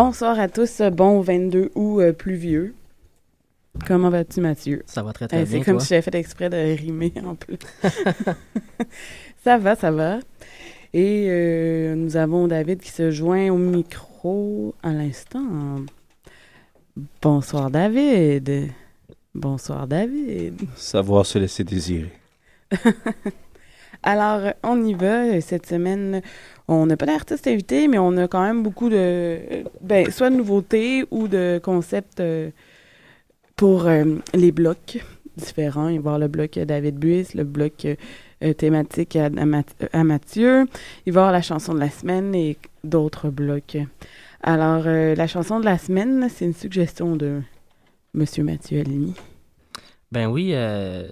Bonsoir à tous, bon 22 août euh, pluvieux. Comment vas-tu, Mathieu? Ça va très très Eh, bien. C'est comme toi? si j'avais fait exprès de rimer en plus. ça va, ça va. Et euh, nous avons David qui se joint au micro à l'instant. Bonsoir, David. Bonsoir, David. Savoir se laisser désirer. Alors, on y va. Cette semaine, on n'a pas d'artiste invité, mais on a quand même beaucoup de, ben, soit de nouveautés ou de concepts euh, pour euh, les blocs différents. Il va y avoir le bloc David Buis, le bloc euh, thématique à, à Math- à Mathieu. Il va y avoir la chanson de la semaine et d'autres blocs. Alors, la chanson de la semaine, c'est une suggestion de Monsieur Mathieu Alimi. Ben oui,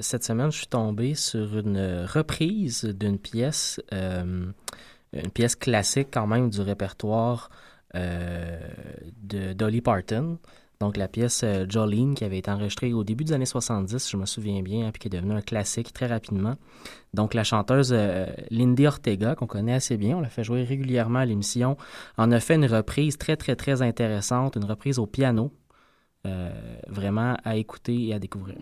cette semaine, je suis tombé sur une reprise d'une pièce, une pièce classique quand même du répertoire euh, de Dolly Parton. Donc la pièce euh, Jolene qui avait été enregistrée au début des années 70, je me souviens bien, hein, puis qui est devenue un classique très rapidement. Donc la chanteuse euh, Lindy Ortega, qu'on connaît assez bien, on la fait jouer régulièrement à l'émission, en a fait une reprise très très très intéressante, une reprise au piano, euh, vraiment à écouter et à découvrir.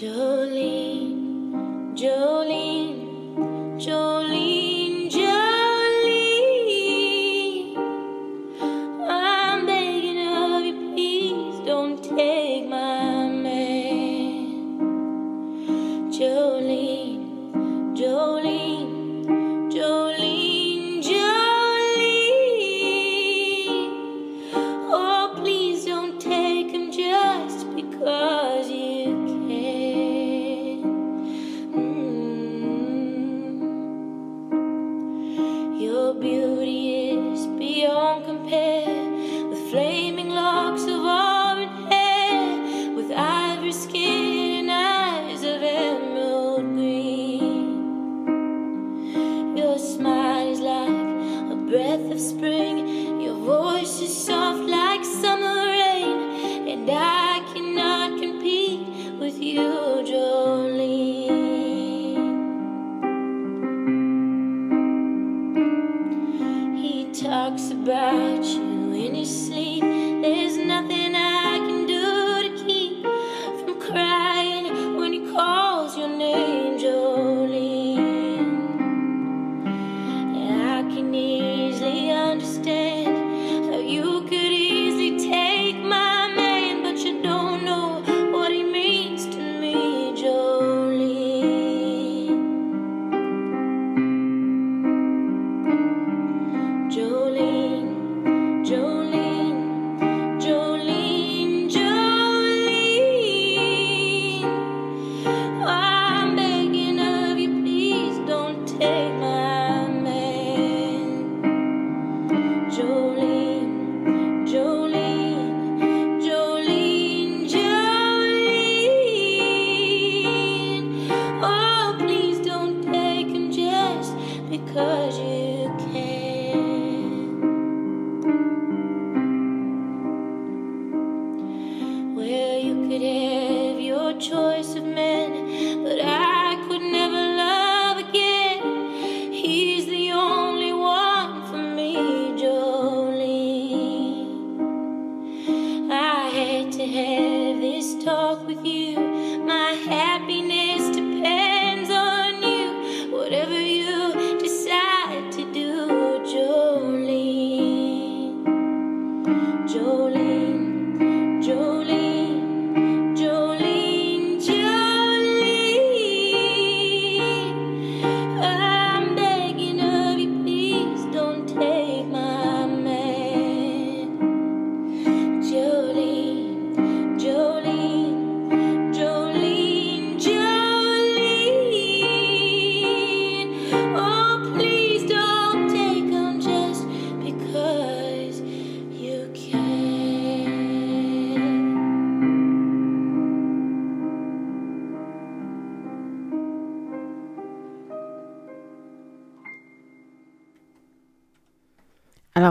Jolene, Jolene, Jolene,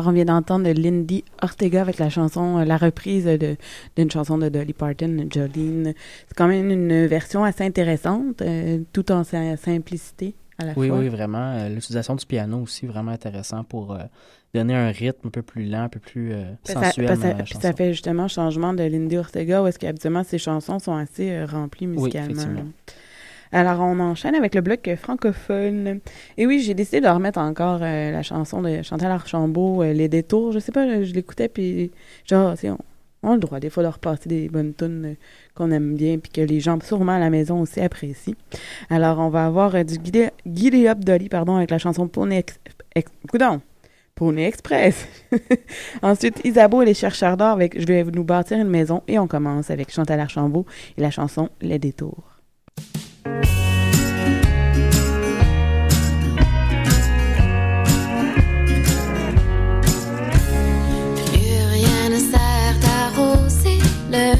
Alors, on vient d'entendre Lindy Ortega avec la chanson, euh, la reprise de- d'une chanson de Dolly Parton, Jolene. C'est quand même une version assez intéressante, euh, tout en sa simplicité à la Oui, fois. oui, vraiment. Euh, L'utilisation du piano aussi, vraiment intéressant pour euh, donner un rythme un peu plus lent, un peu plus ça, sensuel ça- puis ça fait justement changement de Lindy Ortega, où est-ce qu'habituellement ses chansons sont assez remplies musicalement. effectivement. Alors, on enchaîne avec le bloc francophone. Et oui, j'ai décidé de remettre encore euh, la chanson de Chantal Archambault, euh, Les Détours. Je sais pas, je l'écoutais, puis genre, on, a le droit des fois de repasser des bonnes tunes euh, qu'on aime bien, puis que les gens, sûrement à la maison aussi, apprécient. Alors, on va avoir du Giddy Up pardon, avec la chanson Pony Express. Ensuite, Isabeau et les chercheurs d'or avec Je vais nous bâtir une maison. Et on commence avec Chantal Archambault et la chanson Les Détours.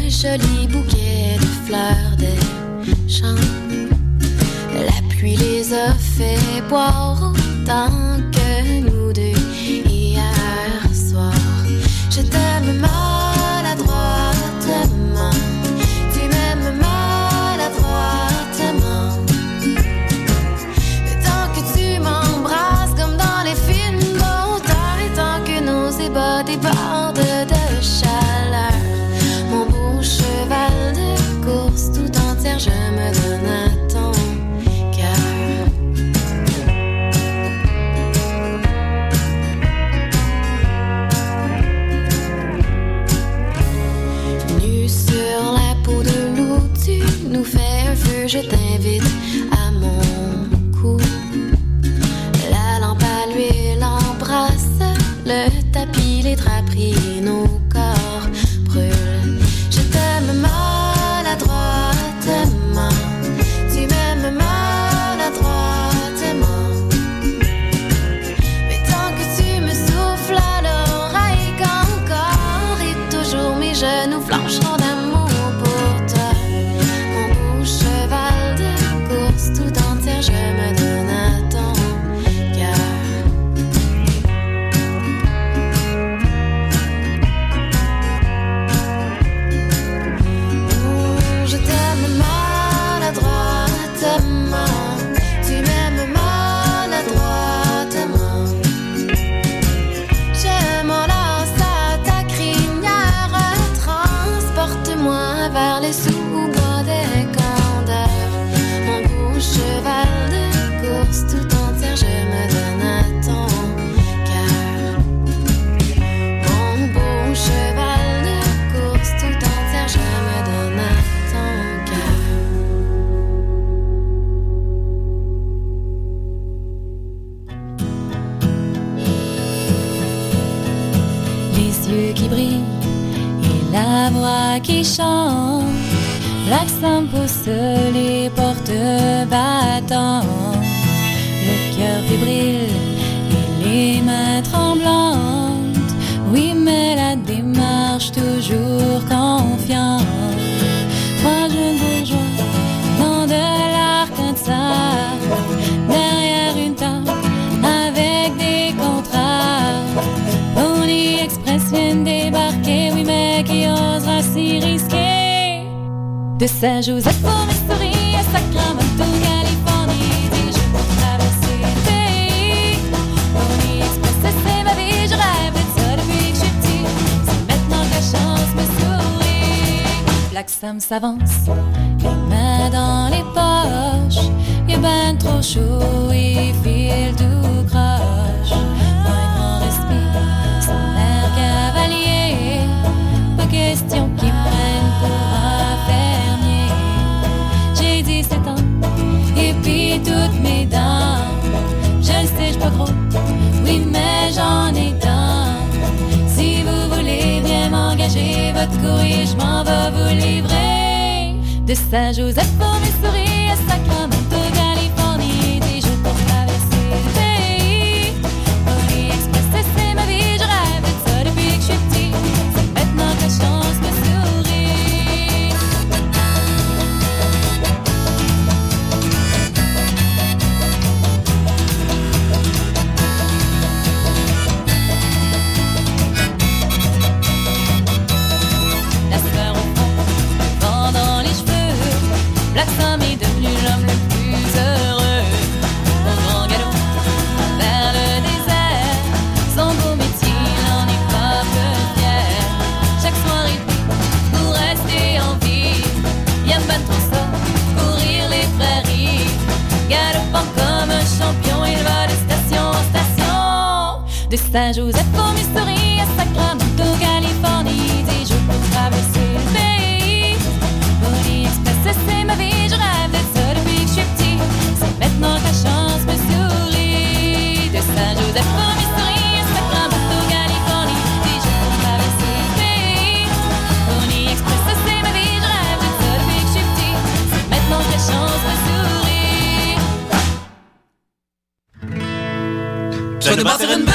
Le joli bouquet de fleurs des champs. La pluie les a fait boire autant que nous deux hier soir. Je t'aime je t'invite L'accent pousse les portes battantes. Le cœur fébrile et les mains tremblantes. Oui, mais la démarche toujours confiante. De Saint-Joseph au Missouri à Sacramento, Californie, des jours pour traverser le pays. Pony Express, c'est ma vie, je rêve de ça depuis que je suis petit. C'est maintenant que la chance me sourit. Black Sam s'avance, les mains dans les poches. Il est ben trop chaud, il file tout De Saint-Joseph au Missouri à Sacramento, De Saint-Joseph au Missouri à Sacramento, Californie, des jours pour traverser le pays. Pony Express, c'est ma vie, je rêve d'être ça depuis que je suis petit. C'est maintenant que la chance me sourit. De Saint-Joseph au Missouri à Sacramento, Californie, des jours pour traverser le pays. Pony Express, c'est ma vie, je rêve d'être ça depuis que je suis petit. C'est maintenant que la chance me sourit. Je vais te bâtir une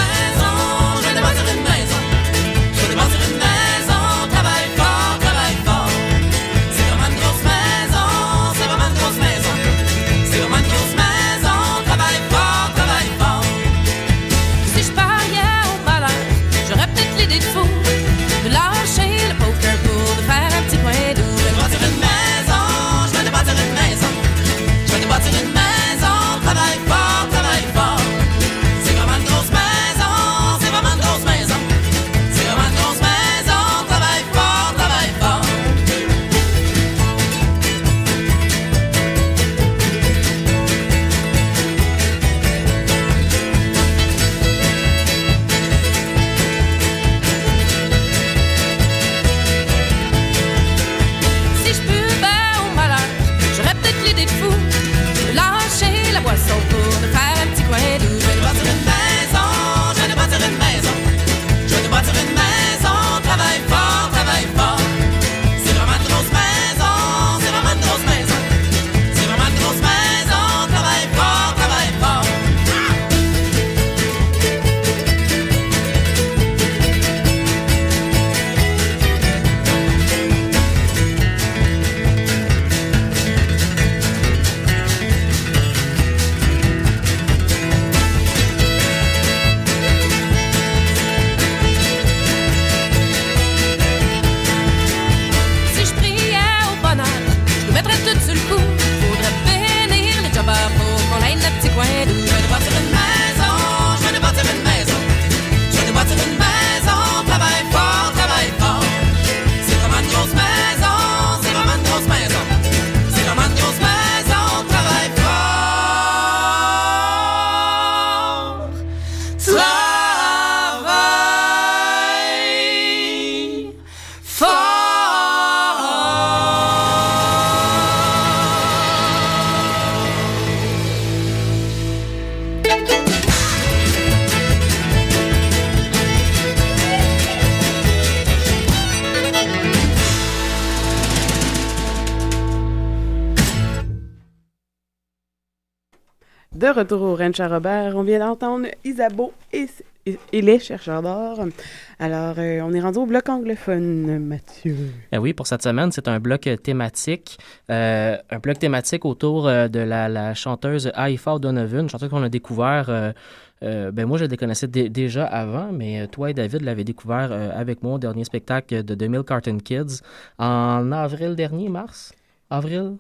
retour au Ranch à Robert, on vient d'entendre Isabeau et, les chercheurs d'or. Alors, euh, on est rendu au bloc anglophone, Mathieu. Eh oui, pour cette semaine, c'est un bloc euh, thématique, euh, un bloc thématique autour de la, la chanteuse Haifa Donovan, chanteuse qu'on a découvert. euh, ben moi, je la connaissais dé- déjà avant, mais toi et David l'avez découvert avec moi au dernier spectacle de 2000 Carton Kids en avril dernier, mars, avril?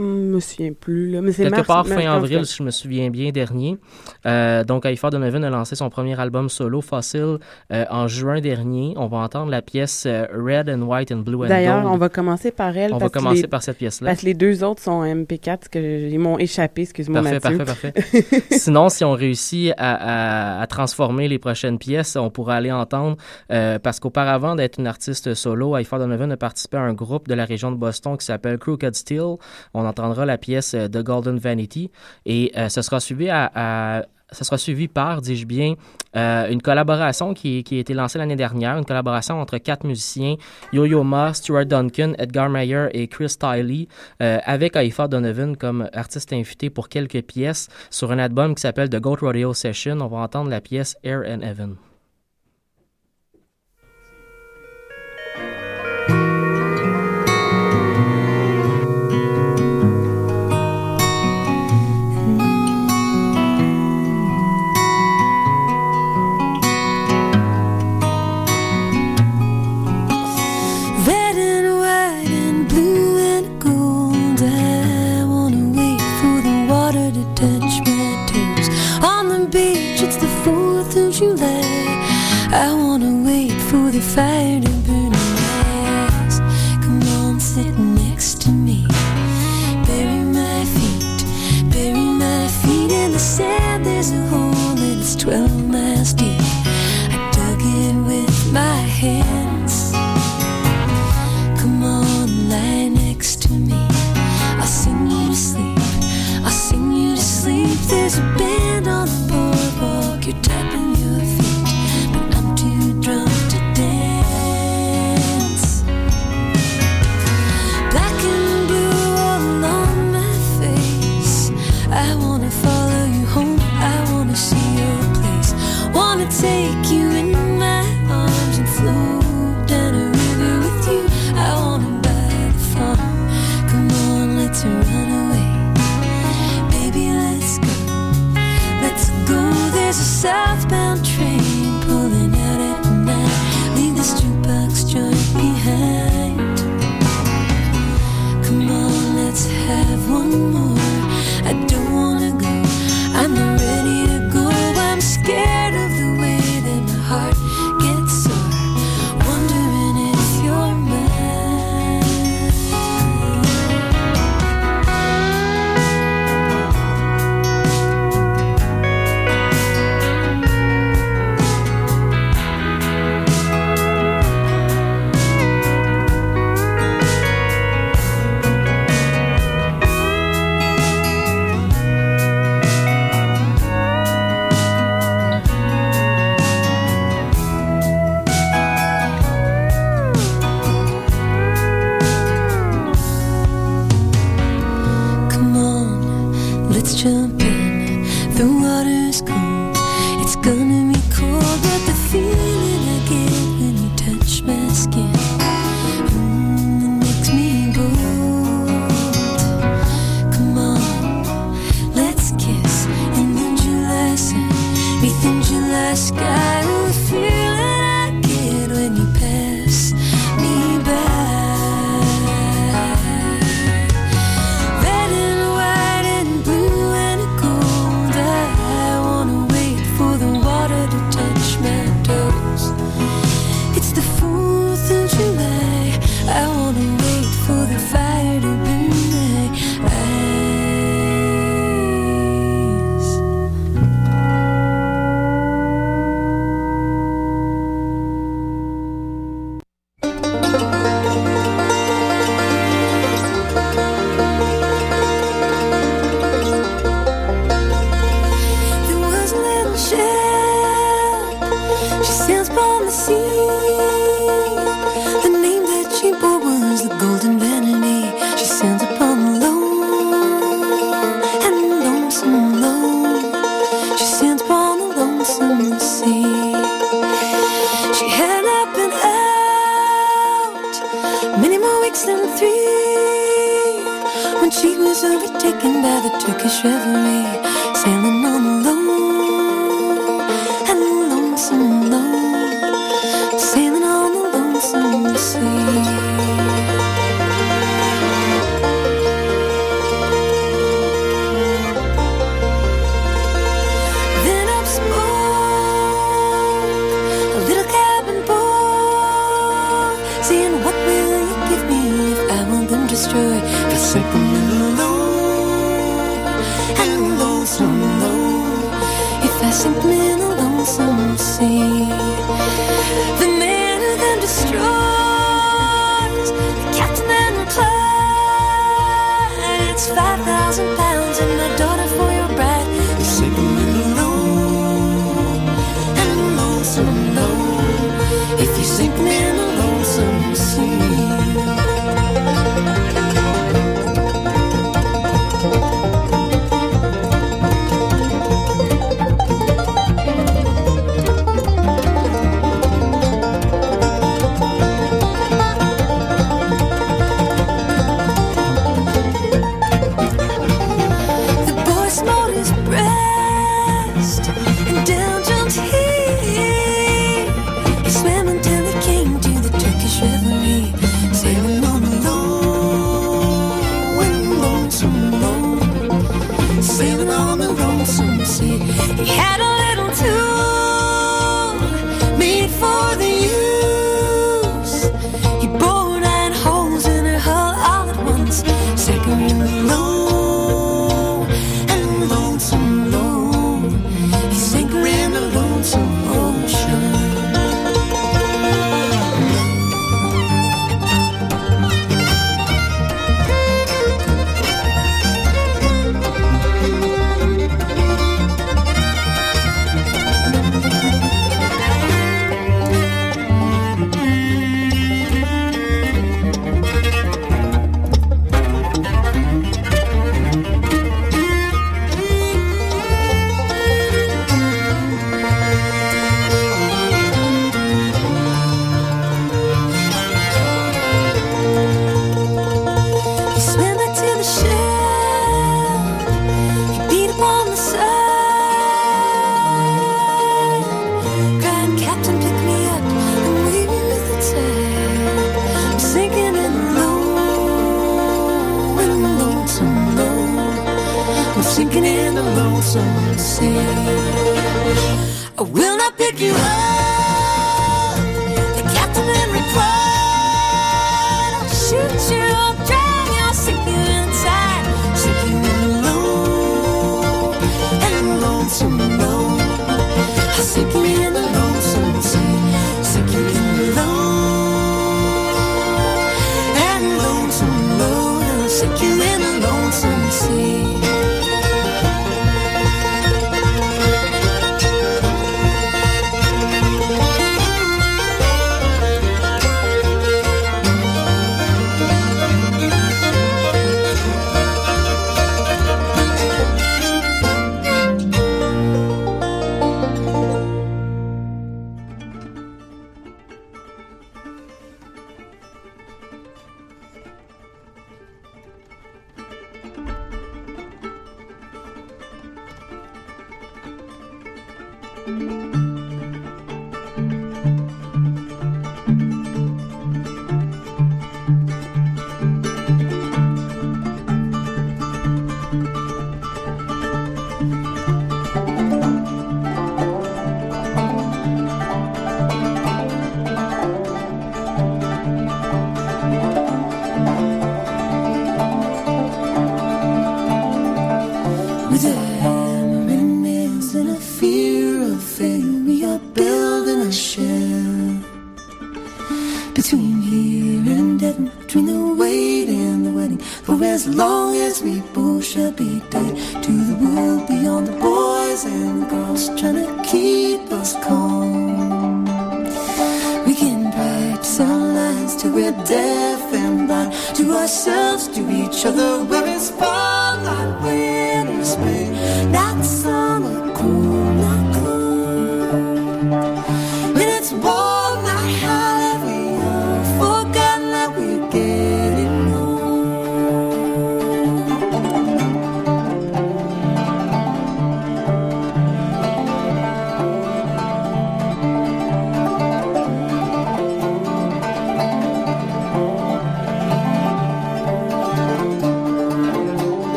Je me souviens plus, là. Mais c'est Quelque mars- part mars- fin avril, si je me souviens bien, dernier. Euh, donc, Haifa Donovan a lancé son premier album solo, Fossil, euh, en juin dernier. On va entendre la pièce euh, Red and White and Blue and D'ailleurs, Gold. on va commencer par elle. On va parce commencer les- par cette pièce-là. Parce que les deux autres sont MP4, que je- ils m'ont échappé, excuse-moi, Parfait, Mathieu. parfait, parfait. Sinon, si on réussit à, à- à transformer les prochaines pièces, on pourra aller entendre, euh, parce qu'auparavant d'être une artiste solo, Haifa Donovan a participé à un groupe de la région de Boston qui s'appelle Crooked Steel. On entendra la pièce euh, The Golden Vanity et euh, ce sera suivi par, dis-je bien, euh, une collaboration qui, a été lancée l'année dernière, une collaboration entre quatre musiciens, Yo-Yo Ma, Stuart Duncan, Edgar Meyer et Chris Tiley, avec Haifa Donovan comme artiste invité pour quelques pièces sur un album qui s'appelle The Goat Rodeo Session. On va entendre la pièce Air and Heaven.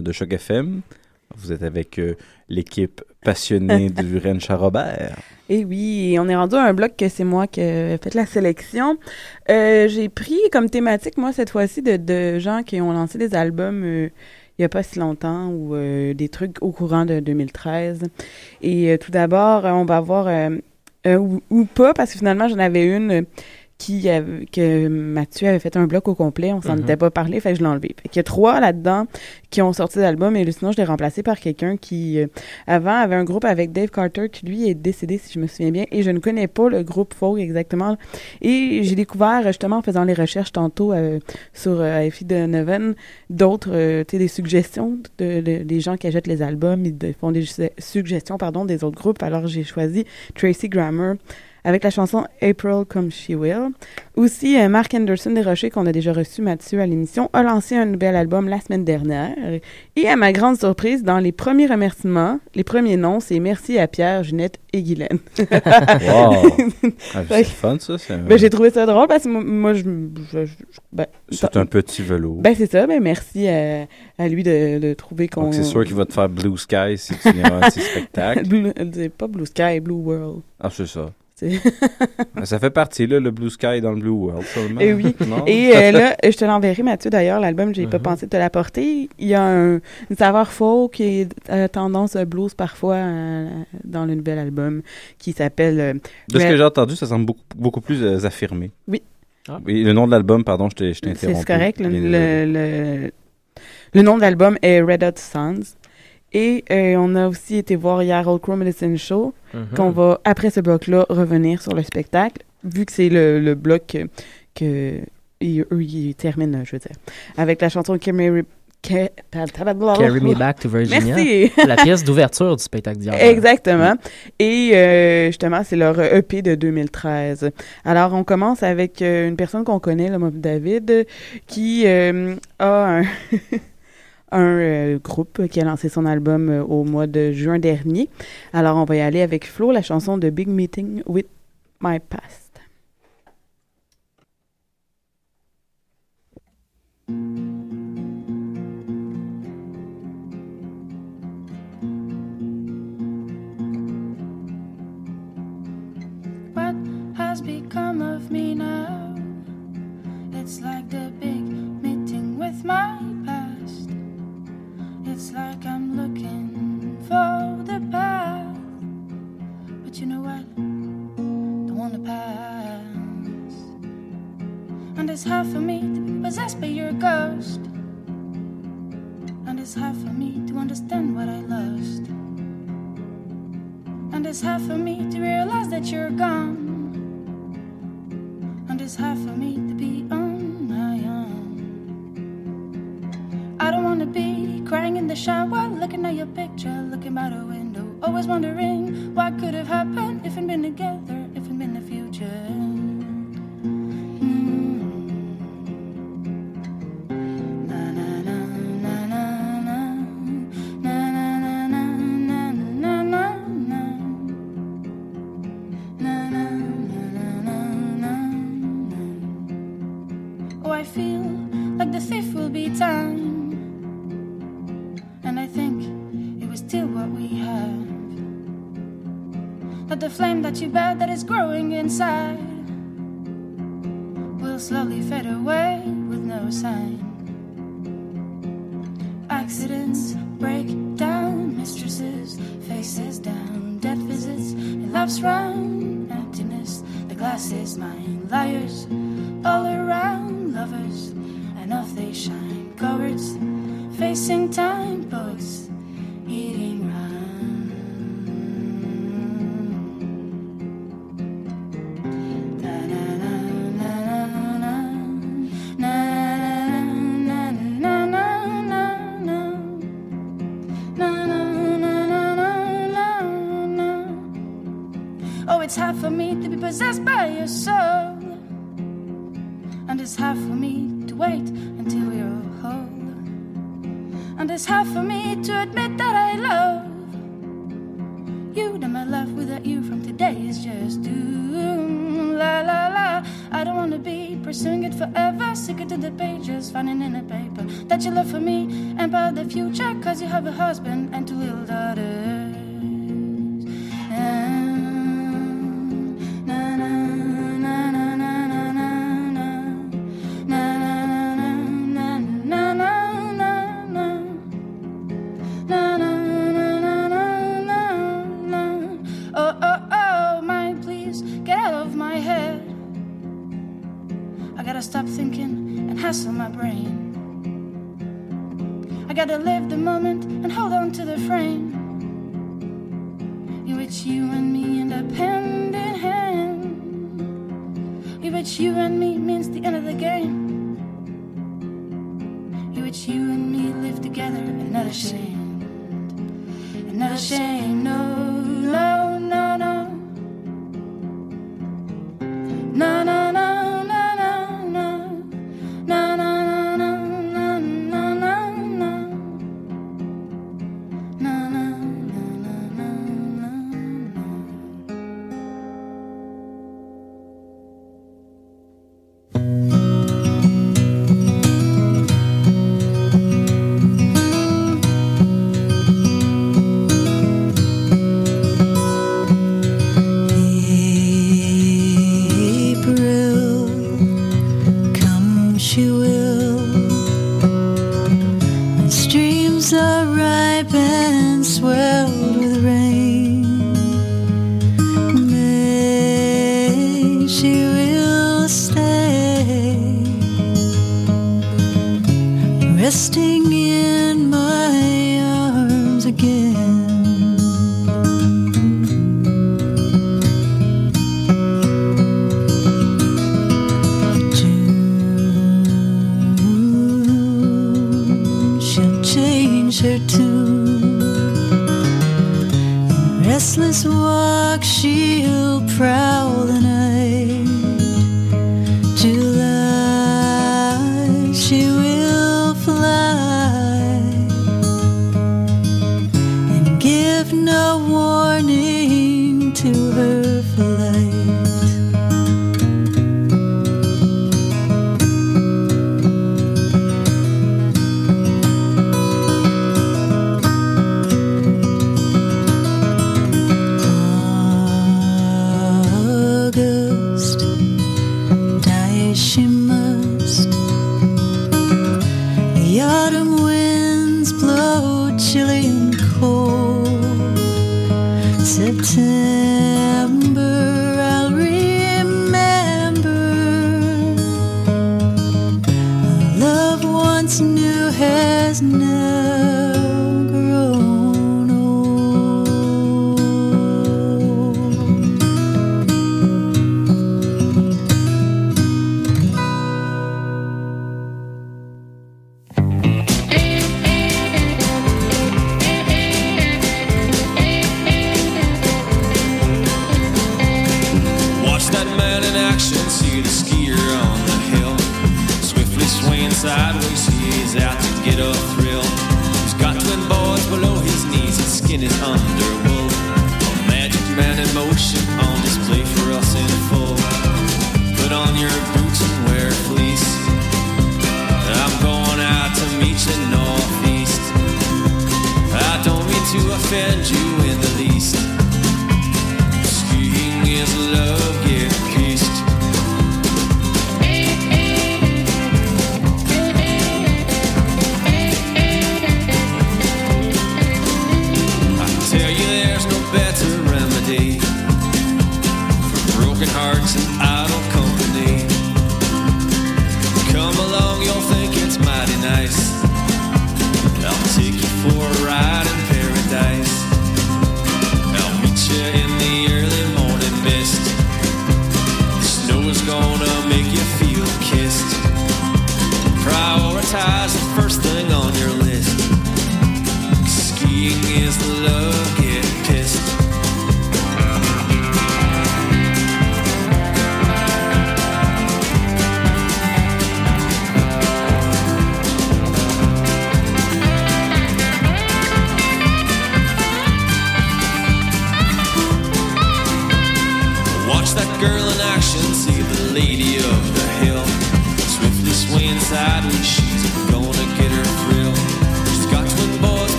de Choc FM. Vous êtes avec euh, l'équipe passionnée du Rencha Robert. Eh oui, on est rendu à un bloc que c'est moi qui ai fait la sélection. Euh, j'ai pris comme thématique, moi, cette fois-ci, de, gens qui ont lancé des albums euh, il n'y a pas si longtemps ou des trucs au courant de 2013. Et tout d'abord, on va voir, ou, ou, pas, parce que finalement, j'en avais une qui avait- que Mathieu avait fait un bloc au complet, on s'en Mhm. était pas parlé, fait que je l'ai enlevé. Fait qu'il y a trois là-dedans qui ont sorti d'album, et sinon, je l'ai remplacé par quelqu'un qui, euh, avant, avait un groupe avec Dave Carter, qui lui est décédé, si je me souviens bien, et je ne connais pas le groupe folk exactement. Et j'ai découvert, justement, en faisant les recherches tantôt euh, sur euh, AFI de Neven, d'autres, euh, tu sais, des suggestions de, de- des gens qui achètent les albums, ils de- font des su- suggestions, pardon, des autres groupes. Alors, j'ai choisi Tracy Grammer avec la chanson April Come She Will. Aussi, euh, Mark Anderson des Rochers, qu'on a déjà reçu, Mathieu, à l'émission, a lancé un nouvel album la semaine dernière. Et à ma grande surprise, dans les premiers remerciements, les premiers noms, c'est merci à Pierre, Ginette et Guylaine. Wow! Ah, c'est fun, ça. Ben, j'ai trouvé ça drôle parce que moi, je, je- je- ben, c'est un petit velours. ben, c'est ça. Ben, merci à, à lui de, de trouver qu'on... Donc, c'est sûr qu'il va te faire Blue Sky si tu viens à ces spectacles. Blue- c'est pas Blue Sky, Blue World. Ah, c'est ça. Ça fait partie, là, le Blue Sky dans le Blue World, seulement. Eh oui. Non? Et euh, là, je te l'enverrai, Mathieu, d'ailleurs, l'album, j'ai pas Mhm. pensé de te l'apporter. Il y a un, une saveur folk qui est euh, tendance blues parfois euh, dans le nouvel album qui s'appelle... euh, De ce Red- que j'ai entendu, ça semble beaucoup, beaucoup plus euh, affirmé. Oui. Ah. Oui, le nom de l'album, pardon, je t'ai interrompu. c'est correct. Le, le, le- le nom de l'album est Red Hot Sons. Et euh, on a aussi été voir hier Old Crow Medicine Show, Mhm. qu'on va, après ce bloc-là, revenir sur le spectacle, vu que c'est le, le bloc que, que ils- eux, ils terminent, je veux dire, avec la chanson Carry, Ca- Carry Me Back to Virginia. Merci! La pièce d'ouverture du spectacle d'hier. Exactement. Et euh, justement, c'est leur EP de 2013. Alors, on commence avec euh, une personne qu'on connaît, le David, qui euh, a un, un euh, groupe qui a lancé son album euh, au mois de juin dernier. Alors, on va y aller avec Flo, la chanson de Big Meeting with My Past. What has become of me now? It's like the big meeting with my. It's like I'm looking for the path. But you know what? Don't wanna pass. And it's hard for me to be possessed by your ghost. And it's hard for me to understand what I lost. And it's hard for me to realize that you're gone. And it's hard for me to be crying in the shower, looking at your picture, looking out a window, always wondering what could have happened if we'd been together, if we'd been the future.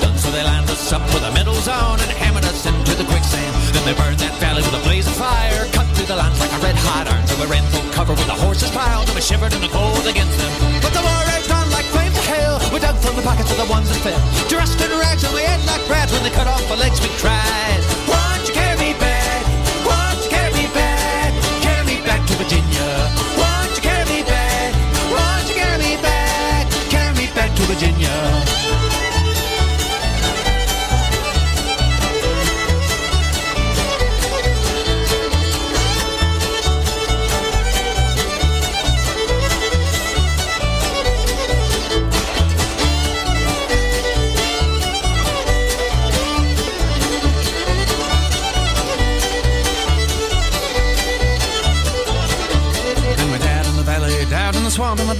Done. So they lined us up with our medals on and hammered us into the quicksand. Then they burned that valley with a blaze of fire, cut through the lines like a red hot iron. So we ran full cover with the horses piled, and we shivered in the cold against them. But the war raged on like flames of hell. We dug from the pockets of the ones that fell, dressed in rags and we ate like brats. When they cut off our legs, we cried.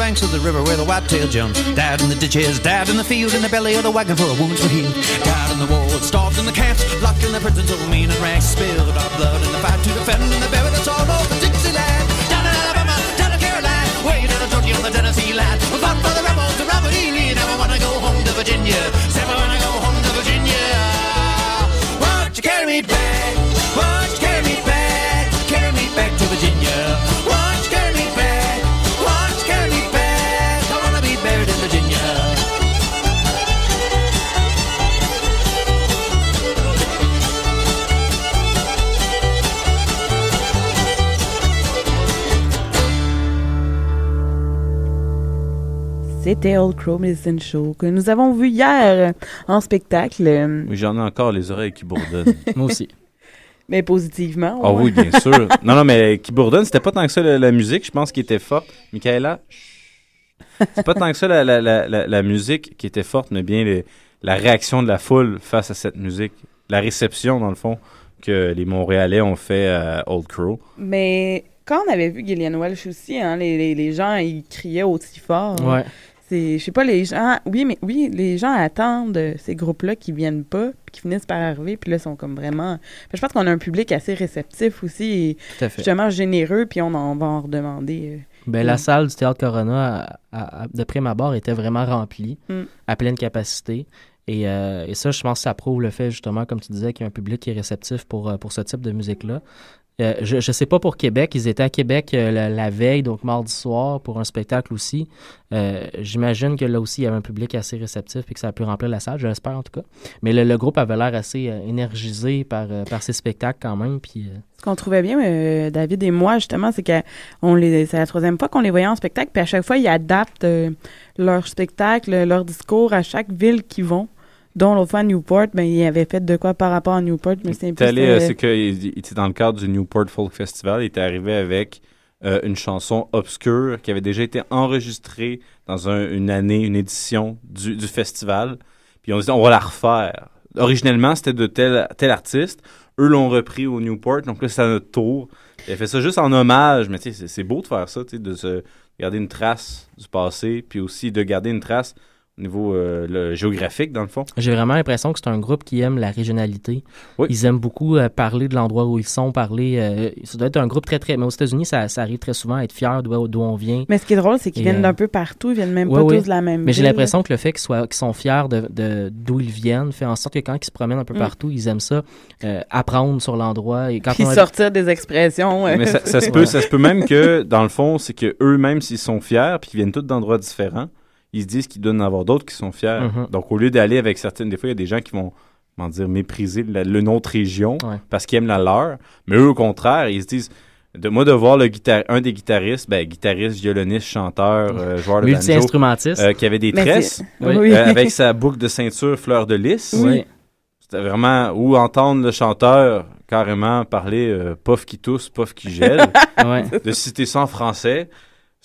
Banks of the river where the whitetail jumps. Died in the ditches, died in the field, in the belly of the wagon for our wounds were healed. Died in the wars, starved in the camps, locked in the prisons of mean and rags. Spilled our blood in the fight to defend, and they C'était Old Crow Medicine Show que nous avons vu hier en spectacle, Oui, j'en ai encore les oreilles qui bourdonnent. Moi aussi. mais positivement. Ah ouais. oui, bien sûr. Non, non, mais qui bourdonne, c'était pas tant que ça la, la musique, je pense, qui était forte. Michaela, chut. c'est pas tant que ça la, la, la, musique qui était forte, mais bien les- la réaction de la foule face à cette musique. La réception, dans le fond, que les Montréalais ont fait à Old Crow. Mais quand on avait vu Gillian Welsh aussi, hein, les, les, les gens, ils criaient aussi fort. Ouais. C'est, je sais pas, les gens, oui, mais oui, les gens attendent euh, ces groupes-là qui viennent pas, puis qui finissent par arriver, puis là, sont comme vraiment. Que je pense qu'on a un public assez réceptif aussi, et justement généreux, puis on en va en redemander. euh. Ben. La salle du Théâtre Corona, à- à- de prime abord, était vraiment remplie, Mm. à pleine capacité. Et, euh, et ça, je pense que ça prouve le fait, justement, comme tu disais, qu'il y a un public qui est réceptif pour, pour ce type de musique-là. Euh, je ne sais pas pour Québec. Ils étaient à Québec euh, la, veille, donc mardi soir, pour un spectacle aussi. Euh, J'imagine que là aussi, il y avait un public assez réceptif et que ça a pu remplir la salle, je l'espère en tout cas. Mais le, groupe avait l'air assez énergisé par, ces spectacles quand même. Ce qu'on trouvait bien, David et moi, justement, c'est que c'est la troisième fois qu'on les voyait en spectacle, puis à chaque fois, ils adaptent leur spectacle, leur discours à chaque ville qu'ils vont. Dont l'autre fois à Newport, ben, ils avaient fait de quoi par rapport à Newport, mais c'est allé, euh, c'est qu'il il était dans le cadre du Newport Folk Festival. Il était arrivé avec euh, une chanson obscure qui avait déjà été enregistrée dans un- une année, une édition du, du festival. Puis on dit, on va la refaire. Originellement, c'était de tel, tel artiste. Eux l'ont repris au Newport. Donc là, c'est à notre tour. Il a fait ça juste en hommage. Mais tu sais, c'est- beau de faire ça, de se garder une trace du passé. Puis aussi de garder une trace niveau euh, le géographique, dans le fond. J'ai vraiment l'impression que c'est un groupe qui aime la régionalité. Oui. Ils aiment beaucoup euh, parler de l'endroit où ils sont, parler. euh, ça doit être un groupe très, très. Mais aux États-unis, ça, ça arrive très souvent à être fier d'où d'où on vient. Mais ce qui est drôle, c'est qu'ils Et, viennent d'un peu partout, ils viennent même ouais, pas ouais. tous de la même Mais j'ai l'impression que le fait qu'ils soient, qu'ils sont fiers de, de- d'où ils viennent fait en sorte que quand ils se promènent un peu Mm. partout, ils aiment ça, euh, apprendre sur l'endroit. Et quand Puis on a- sortir des expressions. Mais ça, ça se peut, ça se peut même que, dans le fond, c'est que eux mêmes s'ils sont fiers, puis qu'ils viennent tous d'endroits différents, ils se disent qu'ils doivent en avoir d'autres qui sont fiers. Mhm. Donc, au lieu d'aller avec certaines, des fois, il y a des gens qui vont, comment dire, mépriser la- le notre région Ouais. parce qu'ils aiment la leur. Mais eux, au contraire, ils se disent, de moi de voir le guitar un des guitaristes, ben, guitariste, violoniste, chanteur, euh, joueur de banjo, Multi-instrumentiste. euh, qui avait des tresses, c'est- Oui. oui. euh, avec sa boucle de ceinture fleur de lys. Oui. C'était vraiment ou entendre le chanteur carrément parler euh, pof qui tousse, pof qui gèle, Ouais. de citer ça en français.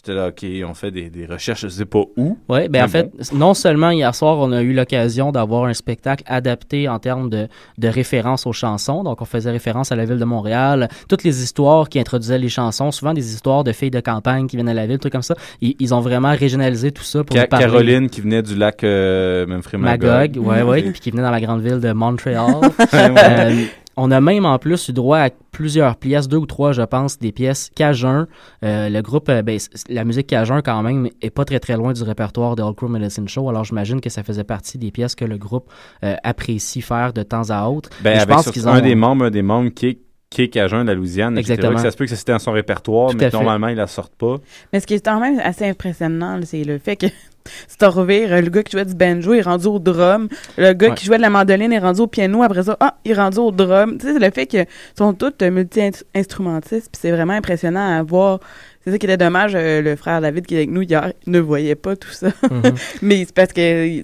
J'étais là, OK, on fait des, des recherches, je sais pas où. Oui, ben en fait, non seulement hier soir, on a eu l'occasion d'avoir un spectacle adapté en termes de, de référence aux chansons. Donc, on faisait référence à la ville de Montréal. Toutes les histoires qui introduisaient les chansons, souvent des histoires de filles de campagne qui viennent à la ville, trucs comme ça. Ils, ils ont vraiment régionalisé tout ça pour Ca- parler. Caroline qui venait du lac euh, Magog, ouais, ouais, Et- puis qui venait dans la grande ville de Montréal. Ouais, ouais. Euh, on a même en plus eu droit à plusieurs pièces, deux ou trois, je pense, des pièces Cajun. Euh, le groupe, euh, ben, la musique Cajun, quand même, est pas très très loin du répertoire de Old Crow Medicine Show. Alors j'imagine que ça faisait partie des pièces que le groupe euh, apprécie faire de temps à autre. Ben, je pense qu'ils un ont- des membres, un des membres qui est, qui est Cajun de la Louisiane. Exactement. que ça se peut que ça c'était dans son répertoire, Tout mais normalement, ils la sortent pas. Mais ce qui est quand même assez impressionnant, c'est le fait que c'est à revire, le gars qui jouait du banjo est rendu au drum, le gars Ouais. qui jouait de la mandoline est rendu au piano, après ça, ah, il est rendu au drum. Tu sais, c'est le fait qu'ils sont tous euh, multi-instrumentistes, puis c'est vraiment impressionnant à voir. C'est ça qui était dommage, euh, le frère David qui est avec nous hier ne voyait pas tout ça. Mhm. Mais c'est parce que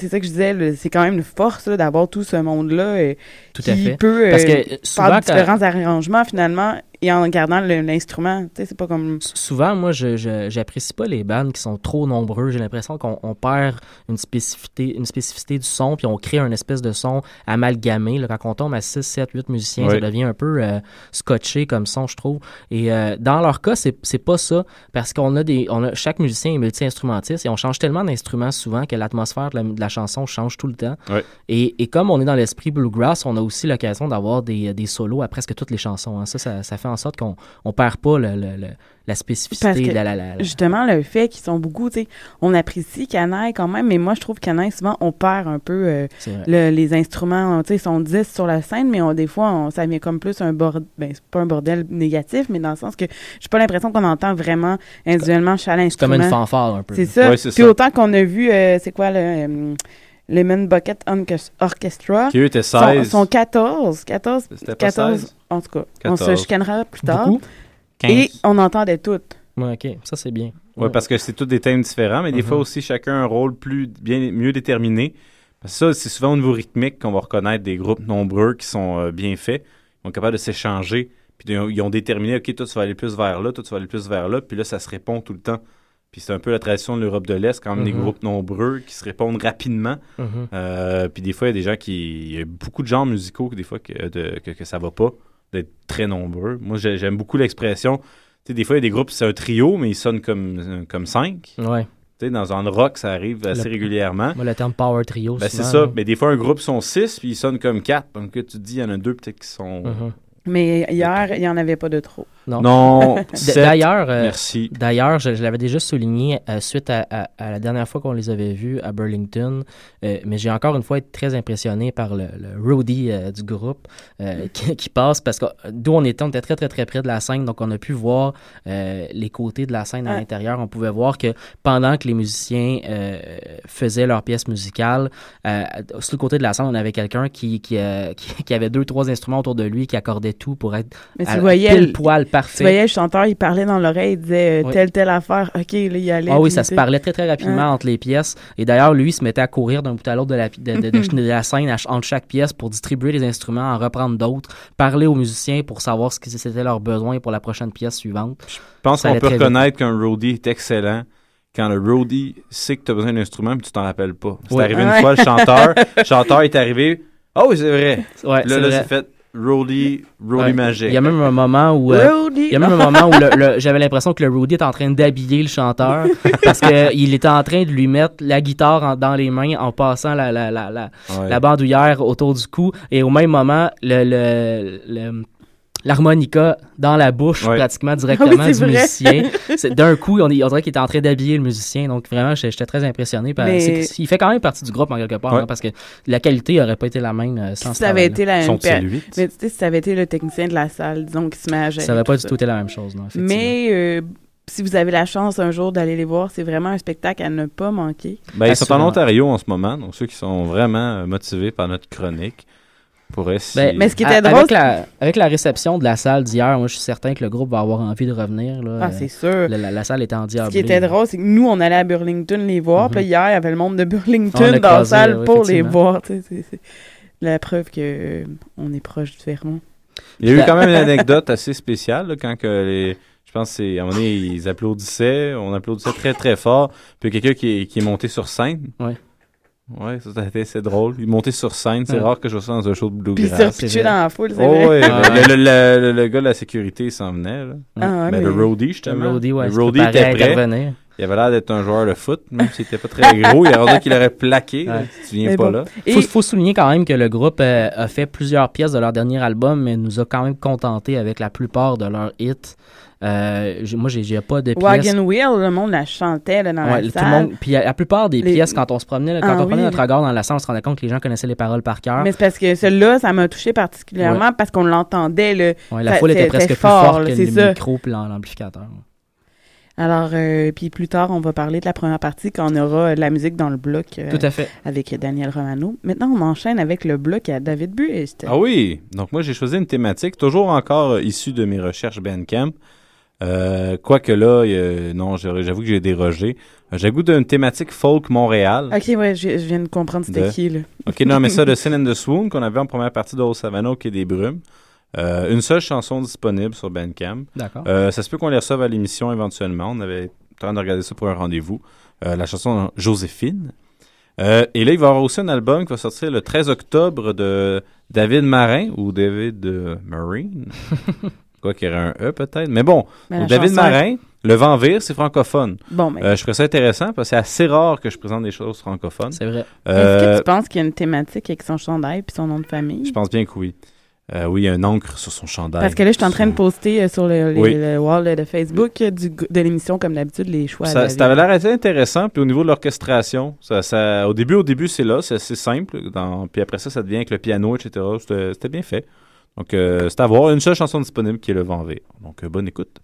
c'est ça que je disais, c'est quand même une force d'avoir tout ce monde-là euh, qui à fait. peut Parce euh, que euh, faire souvent, différents arrangements finalement et en gardant l'instrument. Tu sais, c'est pas comme. S- Souvent, moi, je j'apprécie pas les bandes qui sont trop nombreux. J'ai l'impression qu'on on perd une spécificité, une spécificité du son, puis on crée un espèce de son amalgamé. Là, quand on tombe à 6, 7, 8 musiciens, Oui. ça devient un peu euh, scotché comme son, je trouve. Et euh, dans leur cas, c'est c'est pas ça, parce qu'on a des, on a chaque musicien est multi-instrumentiste et on change tellement d'instruments souvent que l'atmosphère de la, de la chanson change tout le temps. Et, et comme on est dans l'esprit bluegrass, on a aussi l'occasion d'avoir des, des solos à presque toutes les chansons. hein. Ça, ça, ça fait en sorte qu'on on perd pas le- le- le- la spécificité. Parce que, la, la, la- la- Justement, le fait qu'ils sont beaucoup, tu sais, on apprécie Canaille quand même, mais moi, je trouve Canaille, souvent, on perd un peu euh, les instruments. Tu sais, ils sont 10 sur la scène, mais on, des fois, on- ça vient comme plus un bordel. Ben, c'est pas un bordel négatif, mais dans le sens que j'ai pas l'impression qu'on entend vraiment individuellement chaque C'est comme instrument. une fanfare un peu. C'est ça. Ouais, Puis ça. autant qu'on a vu, euh, c'est quoi, le euh, Lemon Bucket Orchest- Orchestra. Qui eux étaient Sont, 16. sont 14. 14. C'était pas 14. 16. En tout cas, on se 14. chicanera plus tard. Beaucoup? Et on entendait toutes. Ouais, ok, ça c'est bien. Ouais, parce que c'est tous des thèmes différents, mais des Mhm. fois aussi chacun a un rôle plus bien mieux déterminé. Parce que ça, c'est souvent au niveau rythmique qu'on va reconnaître des groupes nombreux qui sont euh, bien faits, qui sont capables de s'échanger. Puis ils ont, ils ont déterminé, OK, toi tu vas aller plus vers là, toi tu vas aller plus vers là, puis là ça se répond tout le temps. Puis c'est un peu la tradition de l'Europe de l'Est, quand même des Mhm. groupes nombreux qui se répondent rapidement. Mhm. Euh, puis des fois, il y a des gens qui. Il y a beaucoup de genres musicaux que des fois que, de- que, que ça va pas, d'être très nombreux. Moi, j'ai- j'aime beaucoup l'expression. Tu sais, des fois, il y a des groupes, c'est un trio, mais ils sonnent comme, comme cinq. Ouais. Tu sais, dans un rock, ça arrive assez Le- régulièrement. Moi, le terme power trio, Ben, c'est ça. Mais des fois, un groupe sont six, puis ils sonnent comme quatre. Donc, tu te dis, il y en a deux peut-être qui sont. Mhm. Mais hier, il n'y en avait pas de trop. Non. D'ailleurs, euh, Merci. D'ailleurs, je, je l'avais déjà souligné euh, suite à, à- à la dernière fois qu'on les avait vus à Burlington, euh, mais j'ai encore une fois été très impressionné par le, le roadie euh, du groupe euh, qui, qui passe parce que d'où on était, on était très très très près de la scène, donc on a pu voir euh, les côtés de la scène à Ouais. l'intérieur. On pouvait voir que pendant que les musiciens euh, faisaient leur pièce musicale, euh, sur le côté de la scène, on avait quelqu'un qui, qui, euh, qui, qui avait deux trois instruments autour de lui, qui accordait tout pour être Mais à voyais, pile le- poil parfait. voyais le chanteur, il parlait dans l'oreille, il disait euh, Oui. telle, telle affaire. OK, là, il allait. Ah oui, ça tu se parlait très très rapidement Hein? entre les pièces. Et d'ailleurs, lui, il se mettait à courir d'un bout à l'autre de la, de, de- de- de la scène entre chaque pièce pour distribuer les instruments, en reprendre d'autres, parler aux musiciens pour savoir ce que c'était leurs besoins pour la prochaine pièce suivante. Je pense qu'on peut reconnaître qu'un roadie est excellent quand le roadie sait que tu as besoin d'un instrument puis tu t'en rappelles pas. C'est Ouais. arrivé Ouais. une fois, le chanteur. le chanteur est arrivé. Oh, oui, c'est vrai. Ouais, Là, c'est fait roadie Ouais. magique. Il y a même un moment où... euh, Rudy! il y a même un moment où le- le- j'avais l'impression que le Rudy était en train d'habiller le chanteur parce qu'il était en train de lui mettre la guitare en- dans les mains en passant la, la, la, la, Ouais. la bandoulière autour du cou et au même moment le- le- l'harmonica dans la bouche Ouais. pratiquement directement Ah oui, c'est du vrai. musicien. C'est- D'un coup, on, on dirait qu'il était en train d'habiller le musicien. Donc vraiment, j'étais très impressionné. Par, Mais- il fait quand même partie du groupe en quelque part Ouais. hein, parce que la qualité aurait pas été la même euh, sans Si ce ça avait été la même? Mais tu sais, si ça avait été le technicien de la salle, disons, qui se met à gérer Ça n'aurait pas du tout été la même chose. Non. Mais euh, si vous avez la chance un jour d'aller les voir, c'est vraiment un spectacle à ne pas manquer. Ben, ils sont en. Ontario en ce moment, donc ceux qui sont vraiment euh, motivés par notre chronique Ben, Mais ce qui À- était drôle, avec la, avec la réception de la salle d'hier, moi je suis certain que le groupe va avoir envie de revenir. Là. ah, c'est sûr. La, la- la salle était en Ce diable. qui était drôle, c'est que nous, on allait à Burlington les voir. Mhm. Puis hier, il y avait le monde de On Burlington dans la salle oui, pour les voir. c'est- c'est- la preuve que euh, on est proche du Vermont. Il y a eu quand même une anecdote assez spéciale là, quand que les. Je pense que c'est à un moment donné, ils applaudissaient, on applaudissait très très fort. Puis quelqu'un qui, est- qui est monté sur scène. Ouais. Ouais, ça c'était c'est drôle. Il est monté sur scène, c'est Ouais. rare que je vois ça dans un show de Puis il s'est bluegrass. repitché vrai. dans la foule, c'est Oh, vrai. ouais, Ouais. le, le- le- le- le gars de la sécurité il s'en venait. Là. Ah, ouais, Mais mais- le roadie, justement. Le roadie, ouais, le se roadie était prêt. intervenir. Il avait l'air d'être un joueur de foot, même s'il était pas très gros. Il y aurait qu'il aurait plaqué. là, si tu viens Mais pas bon. là. Et- Faut, faut souligner quand même que le groupe euh, a fait plusieurs pièces de leur dernier album, mais nous a quand même contenté avec la plupart de leurs hits. Euh, moi, j'ai pas de pièces. Wagon Wheel, le monde la chantait là, dans Ouais, la tout salle. le monde. Puis la, plupart des Les- pièces, quand on se promenait, là, quand Ah on prenait oui. notre regard dans la salle, on se rendait compte que les gens connaissaient les paroles par cœur. Mais c'est parce que celui-là, ça m'a touché particulièrement parce qu'on l'entendait. Ouais, la ça- foule était presque plus fort, forte que le ça. micro puis l'am- l'amplificateur. Alors, euh, puis plus tard, on va parler de la première partie quand on aura euh, la musique dans le bloc euh, Tout à fait. avec Daniel Romano. Maintenant, on enchaîne avec le bloc à David Buist. Ah oui, donc moi j'ai choisi une thématique toujours encore issue de mes recherches Bandcamp. Euh, Quoique là, non, j'avoue que j'ai dérogé. J'ai goût d'une thématique folk Montréal. Ok, ouais, je, je viens de comprendre c'était De- qui, là. Ok, non, mais ça de Sin and the Swoon qu'on avait en première partie de Old Savannah qui est des brumes. Euh, une seule chanson disponible sur Bandcamp. D'accord. Euh, ça se peut qu'on les reçoive à l'émission éventuellement. On avait le temps de regarder ça pour un rendez-vous. Euh, la chanson Joséphine. Euh, et là, il va y avoir aussi un album qui va sortir le 13 octobre de David Marin ou David euh, Marine. Quoi qu'il y aurait un E peut-être. Mais bon, Mais pour la David chanson Marin, Le Vent Vire, c'est francophone. Bon, mais Euh, je trouve ça intéressant parce que c'est assez rare que je présente des choses francophones. C'est vrai. est-ce Euh, que tu penses qu'il y a une thématique avec son chandail puis son nom de famille? je pense bien que oui. Euh, oui, il y a un encre sur son chandail. Parce que là, je suis en train de poster euh, sur le, les- Oui. le wall euh, de Facebook euh, du, de l'émission, comme d'habitude, les choix. à Ça, David. ça avait l'air assez intéressant. Puis au niveau de l'orchestration, ça, ça, au début, au début, c'est là, c'est assez simple. Dans, puis après ça, ça devient avec le piano, etc. C'était c'était bien fait. Donc, euh, c'est à voir. Une seule chanson disponible qui est Le Vent Vire. Donc, euh, bonne écoute.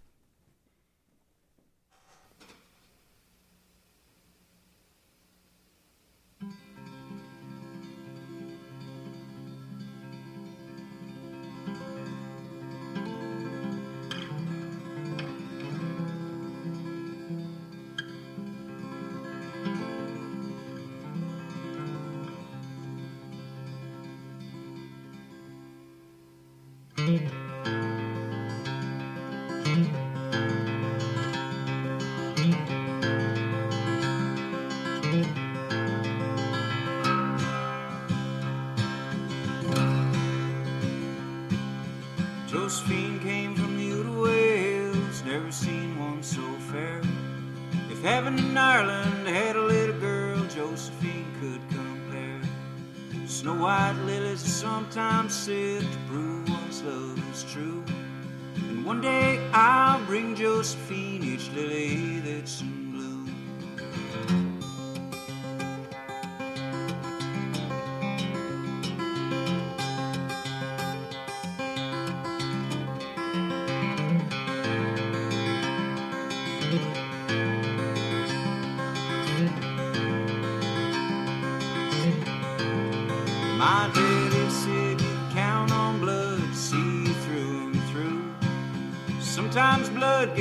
Josephine came from the Outer Wales, never seen one so fair. If heaven in Ireland had a little girl, Josephine could compare. Snow white lilies are sometimes said to prove one's love is true. And one day I'll bring Josephine each lily that's in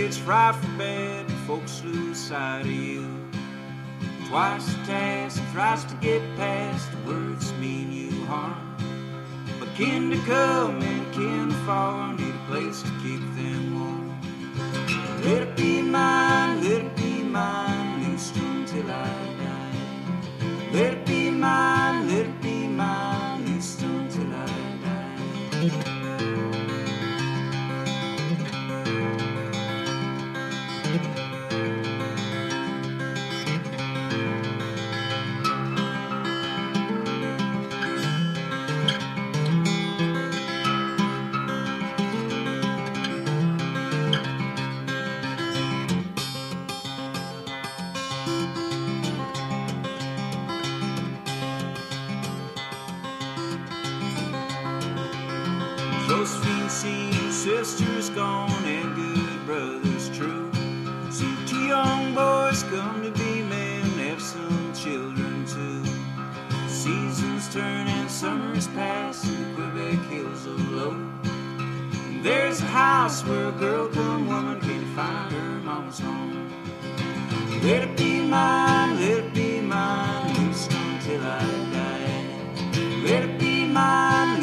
gets right for bad folks lose sight of you. Twice the task, thrice to get past the words mean you harm. But kin to come and kin to fall, need a place to keep them warm. Let it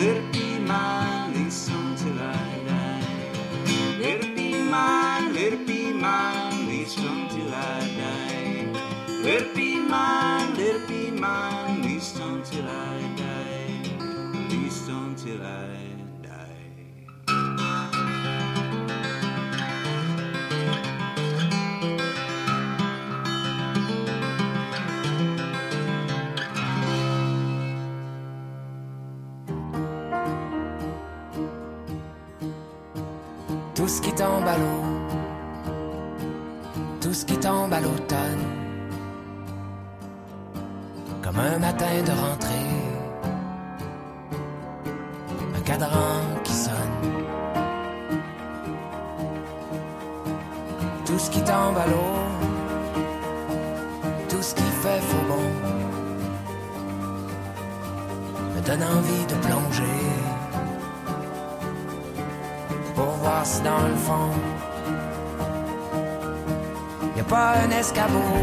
Let it be mine, I die. Let it be mine, let it be mine, I die. Let it be mine, let it be mine, I die. Until I die. Tombe à l'eau, tout ce qui tombe à l'automne, comme un matin de rentrée, un cadran qui sonne. Tout ce qui tombe à l'eau, tout ce qui fait faux bon, me donne envie de plonger pour voir si dans le fond y a pas un escabeau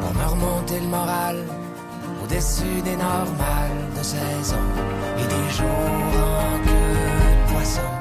pour me remonter le moral au-dessus des normales de saison et des jours en queue de poisson.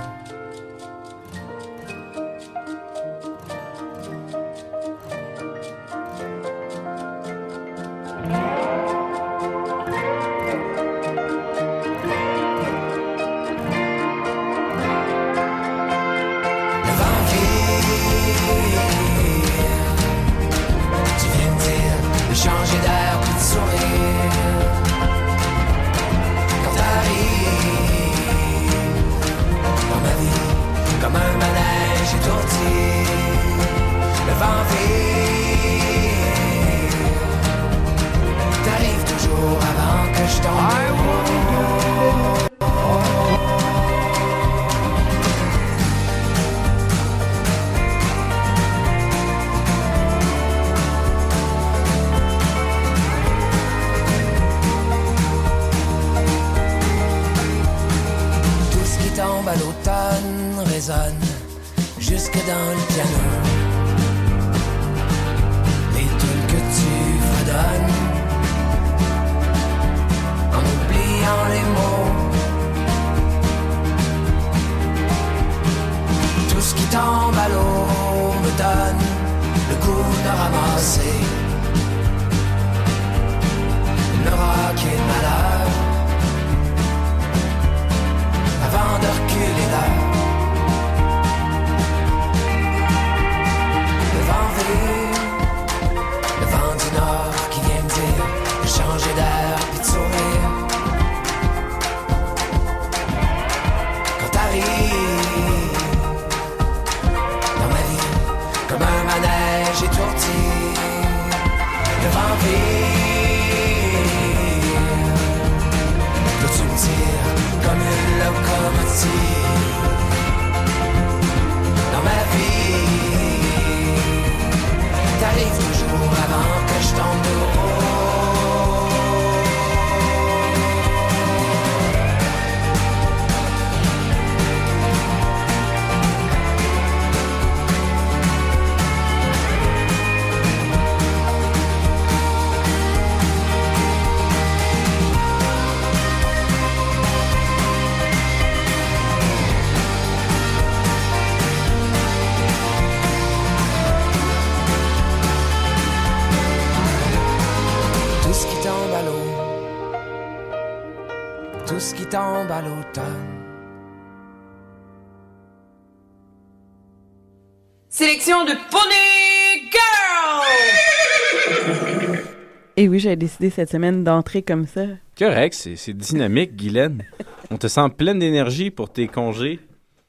Décidé cette semaine d'entrer comme ça? Correct, c'est c'est dynamique, Guylaine. On te sent pleine d'énergie pour tes congés.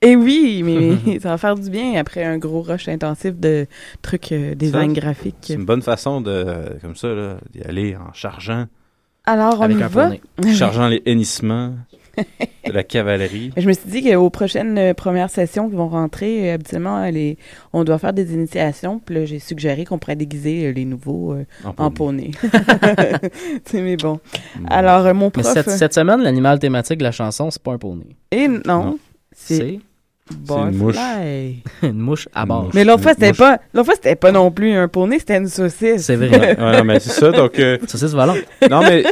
Et oui, mais ça va faire du bien après un gros rush intensif de trucs euh, design Ça, graphique. C'est une bonne façon de, comme ça, là, d'y aller en chargeant, Alors, on Avec y un va? chargeant les hennissements de la cavalerie. Je me suis dit qu'aux prochaines euh, premières sessions qui vont rentrer, euh, habituellement, euh, les... on doit faire des initiations. Puis là, j'ai suggéré qu'on pourrait déguiser euh, les nouveaux euh, en poney. C'est mais bon. Alors, euh, mon Mais prof... cette, cette semaine, l'animal thématique de la chanson, c'est pas un poney. Et non, Non. C'est une mouche. Une mouche à bord. Mais l'autre fois, c'était pas, l'autre fois, c'était pas non plus un poney, c'était une saucisse. C'est vrai. Ouais, ouais, non, mais c'est ça, donc... euh, Saucisse volante. non, mais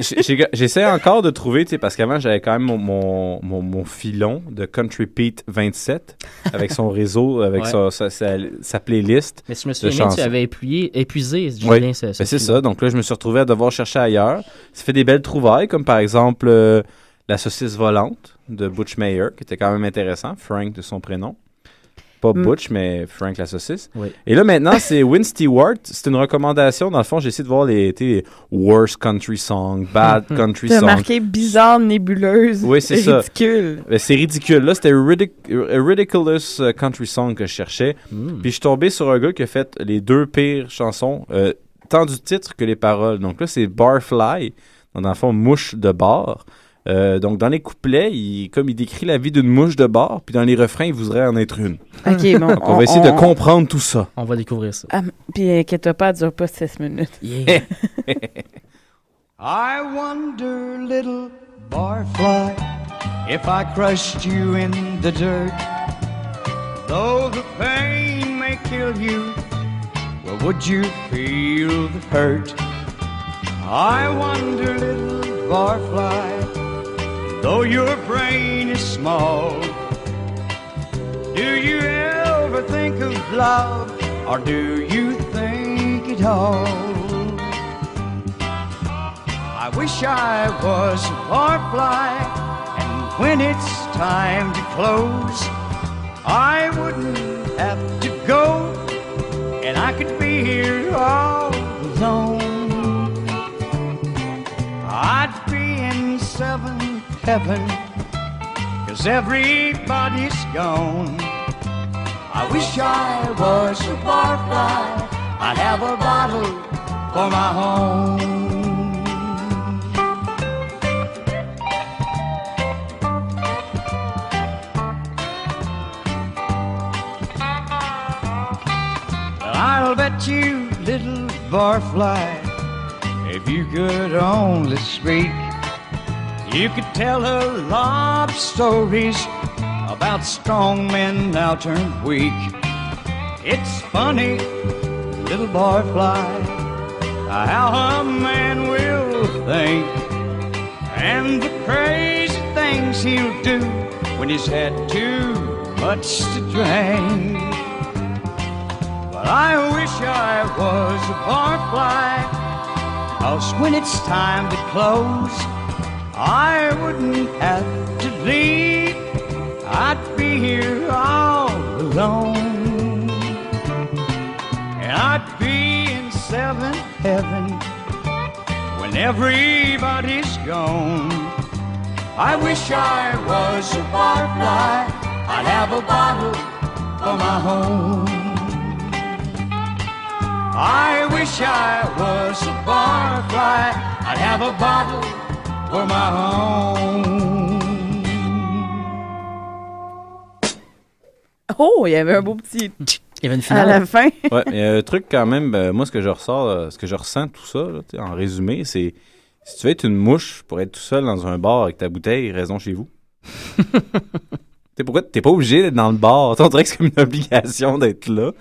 j'essaie encore de trouver, tu sais, parce qu'avant, j'avais quand même mon, mon, mon, mon filon de Country Pete 27 avec son réseau, avec Ouais. sa, sa, sa, sa playlist. Mais si je me souviens tu avais épuisé, épuisé Oui, ce, ce Ben, c'est ça. Donc là, je me suis retrouvé à devoir chercher ailleurs. Ça fait des belles trouvailles, comme par exemple euh, la saucisse volante de Butch Mayer, qui était quand même intéressant. Frank de son prénom. Pas Mm. Butch, mais Frank la saucisse. Oui. Et là, maintenant, c'est Win Stewart. C'est une recommandation. Dans le fond, j'ai essayé de voir les, les worst country song, bad country T'as song. marqué bizarre, nébuleuse. Oui, c'est ça. ridicule. Ben, c'est ridicule. Là, c'était ridic- Ridiculous euh, Country Song que je cherchais. Mm. Puis je suis tombé sur un gars qui a fait les deux pires chansons, euh, tant du titre que les paroles. Donc là, c'est Barfly, dans le fond, mouche de bar. Euh, donc dans les couplets, il, comme il décrit la vie d'une mouche de bar, puis dans les refrains, il voudrait en être une. Ok, bon. Donc on, va essayer de comprendre tout ça. On va découvrir ça. Ah, puis inquiète-toi pas, elle dure pas 16 minutes. Yeah. I wonder, little barfly, if I crushed you in the dirt. Though the pain may kill you, well, would you feel the hurt? I wonder, little barfly, though your brain is small, do you ever think of love, or do you think at all? I wish I was a barfly, and when it's time to close, I wouldn't have to go, and I could be here all alone. I'd be in seventh heaven, cause everybody's gone. I wish I was a barfly, I'd have a bottle for my home. I'll bet you, little barfly, if you could only speak, you could tell a lot of stories about strong men now turned weak. It's funny, little barfly, how a man will think and the crazy things he'll do when he's had too much to drink. But I wish I was a barfly, cause when it's time to close, I wouldn't have to leave. I'd be here all alone. And I'd be in seventh heaven when everybody's gone. I wish I was a barfly. I'd have a bottle for my home. I wish I was a barfly. I'd have a bottle for my home. Oh, il y avait un beau petit Il y avait une à finale. la fin. Ouais, mais euh, le truc quand même, euh, moi ce que je ressors, euh, ce que je ressens tout ça, là, en résumé, c'est si tu veux être une mouche pour être tout seul dans un bar avec ta bouteille, raison chez vous. T'sais, pourquoi t'es pas obligé d'être dans le bar? T'sais, on dirait que c'est comme une obligation d'être là.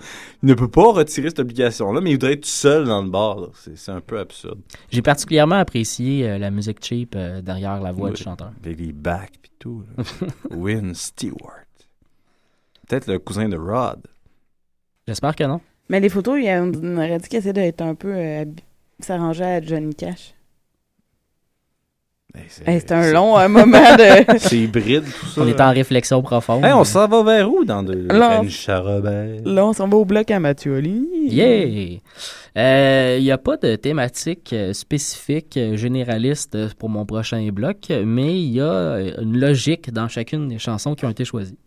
Il ne peut pas retirer cette obligation-là, mais il voudrait être seul dans le bar. C'est c'est un peu absurde. J'ai particulièrement apprécié euh, la musique cheap euh, derrière la voix Oui. du chanteur. Lady Back pis tout. Win Stewart. Peut-être le cousin de Rod. J'espère que non. Mais les photos, il y a- on aurait dit qu'elle essayait d'être un peu. euh, s'arranger à Johnny Cash. Hey, c'est Hey, un long euh, moment de. c'est hybride tout ça. On est en réflexion profonde. Hey, on s'en va vers où dans de Là, Ben? Là, on s'en va au bloc à Mathioli. Yeah! Euh, Il n'y a pas de thématique euh, spécifique, euh, généraliste euh, pour mon prochain bloc, mais il y a euh, une logique dans chacune des chansons qui ont été choisies.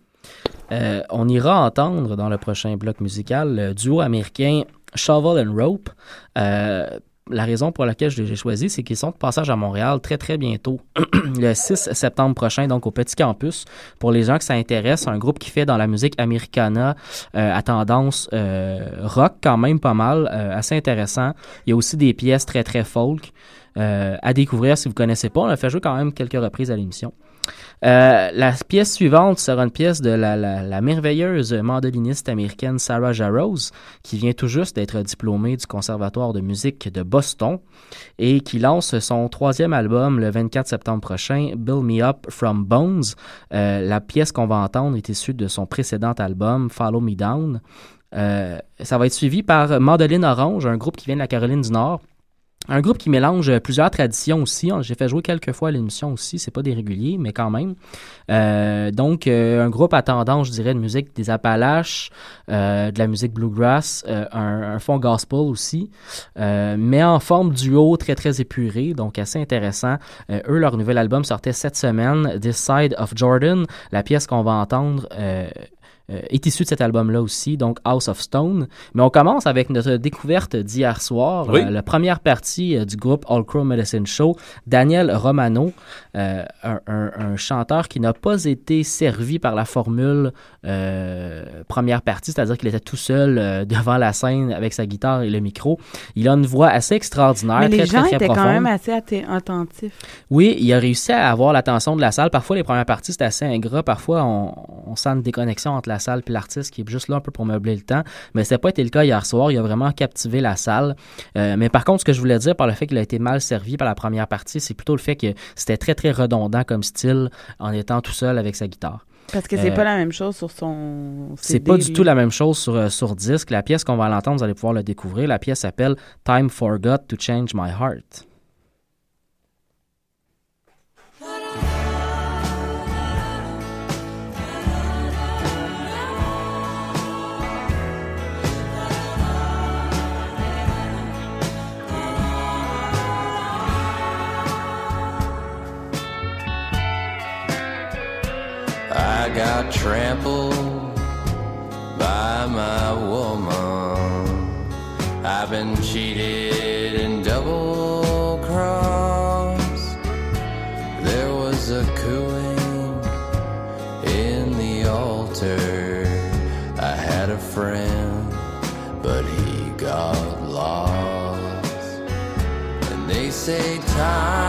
Euh, on ira entendre dans le prochain bloc musical le duo américain Shovel and Rope. Euh, la raison pour laquelle je l'ai choisi, c'est qu'ils sont de passage à Montréal très très bientôt, le 6 septembre prochain, donc au Petit Campus. Pour les gens que ça intéresse, un groupe qui fait dans la musique americana euh, à tendance euh, rock quand même pas mal, euh, assez intéressant. Il y a aussi des pièces très très folk à découvrir si vous connaissez pas. On a fait jouer quand même quelques reprises à l'émission. Euh, la pièce suivante sera une pièce de la, merveilleuse mandoliniste américaine Sarah Jarrows, qui vient tout juste d'être diplômée du Conservatoire de musique de Boston et qui lance son troisième album le 24 septembre prochain, Build Me Up From Bones. Euh, la pièce qu'on va entendre est issue de son précédent album, Follow Me Down. Euh, ça va être suivi par Mandoline Orange, un groupe qui vient de la Caroline du Nord. Un groupe qui mélange euh, plusieurs traditions aussi. J'ai fait jouer quelques fois à l'émission aussi. C'est pas des réguliers, mais quand même. Euh, donc, euh, un groupe à tendance, je dirais, de musique des Appalaches, euh, de la musique bluegrass, euh, un, un fond gospel aussi, euh, mais en forme duo très très épuré, donc assez intéressant. Eux, leur nouvel album sortait cette semaine, This Side of Jordan. La pièce qu'on va entendre. Euh, est issue de cet album-là aussi, donc House of Stone. Mais on commence avec notre découverte d'hier soir, Oui. euh, la première partie euh, du groupe All Crow Medicine Show, Daniel Romano, euh, un, un- un chanteur qui n'a pas été servi par la formule euh, première partie, c'est-à-dire qu'il était tout seul euh, devant la scène avec sa guitare et le micro. Il a une voix assez extraordinaire, Mais très, les très, gens très étaient quand même assez atte- attentifs. Oui, il a réussi à avoir l'attention de la salle. Parfois, les premières parties, c'est assez ingrat. Parfois, on, on sent une déconnexion entre la salle et l'artiste qui est juste là un peu pour meubler le temps. Mais ça n'a pas été le cas hier soir. Il a vraiment captivé la salle. Euh, mais par contre, ce que je voulais dire par le fait qu'il a été mal servi par la première partie, c'est plutôt le fait que c'était très, très redondant comme style en étant tout seul avec sa guitare. Parce que c'est Euh, pas la même chose sur son C'est pas du tout la même chose sur, euh, sur disque. La pièce qu'on va l'entendre, vous allez pouvoir le découvrir. La pièce s'appelle Time Forgot to Change My Heart. Got trampled by my woman. I've been cheated and double crossed. There was a cooing in the altar. I had a friend, but he got lost. And they say time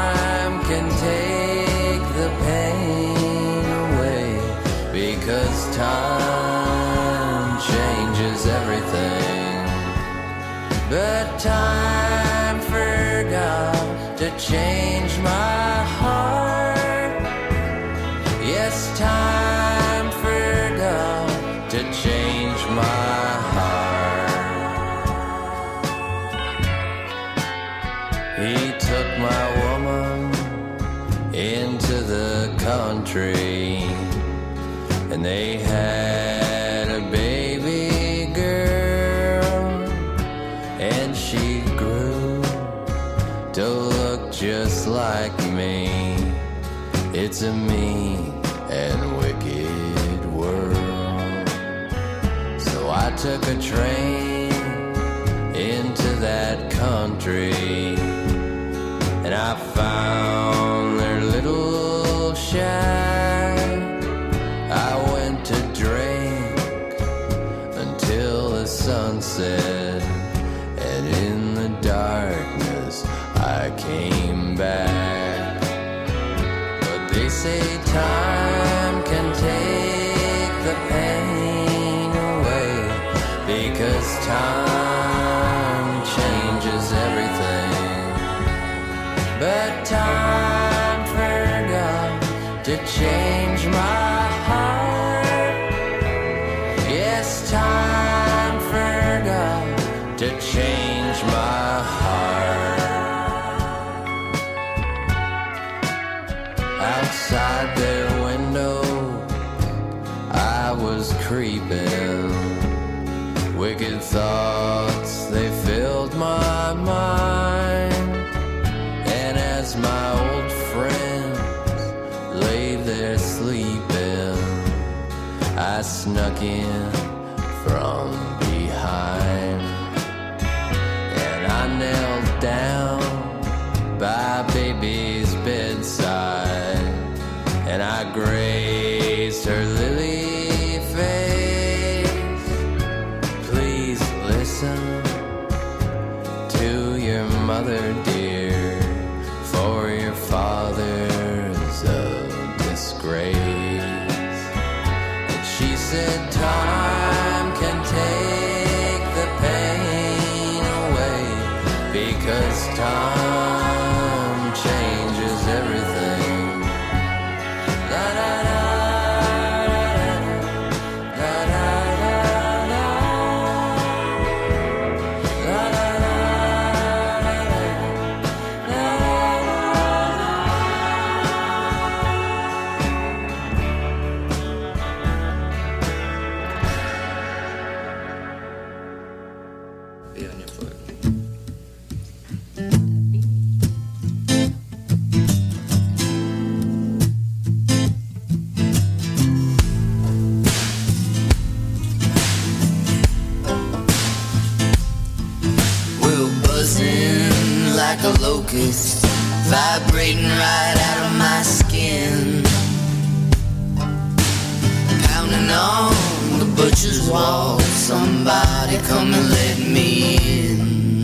time It's a mean and wicked world. So I took a train into that country say time filled my mind. And as my old friends lay there sleeping, I snuck in just walk. Somebody come and let me in.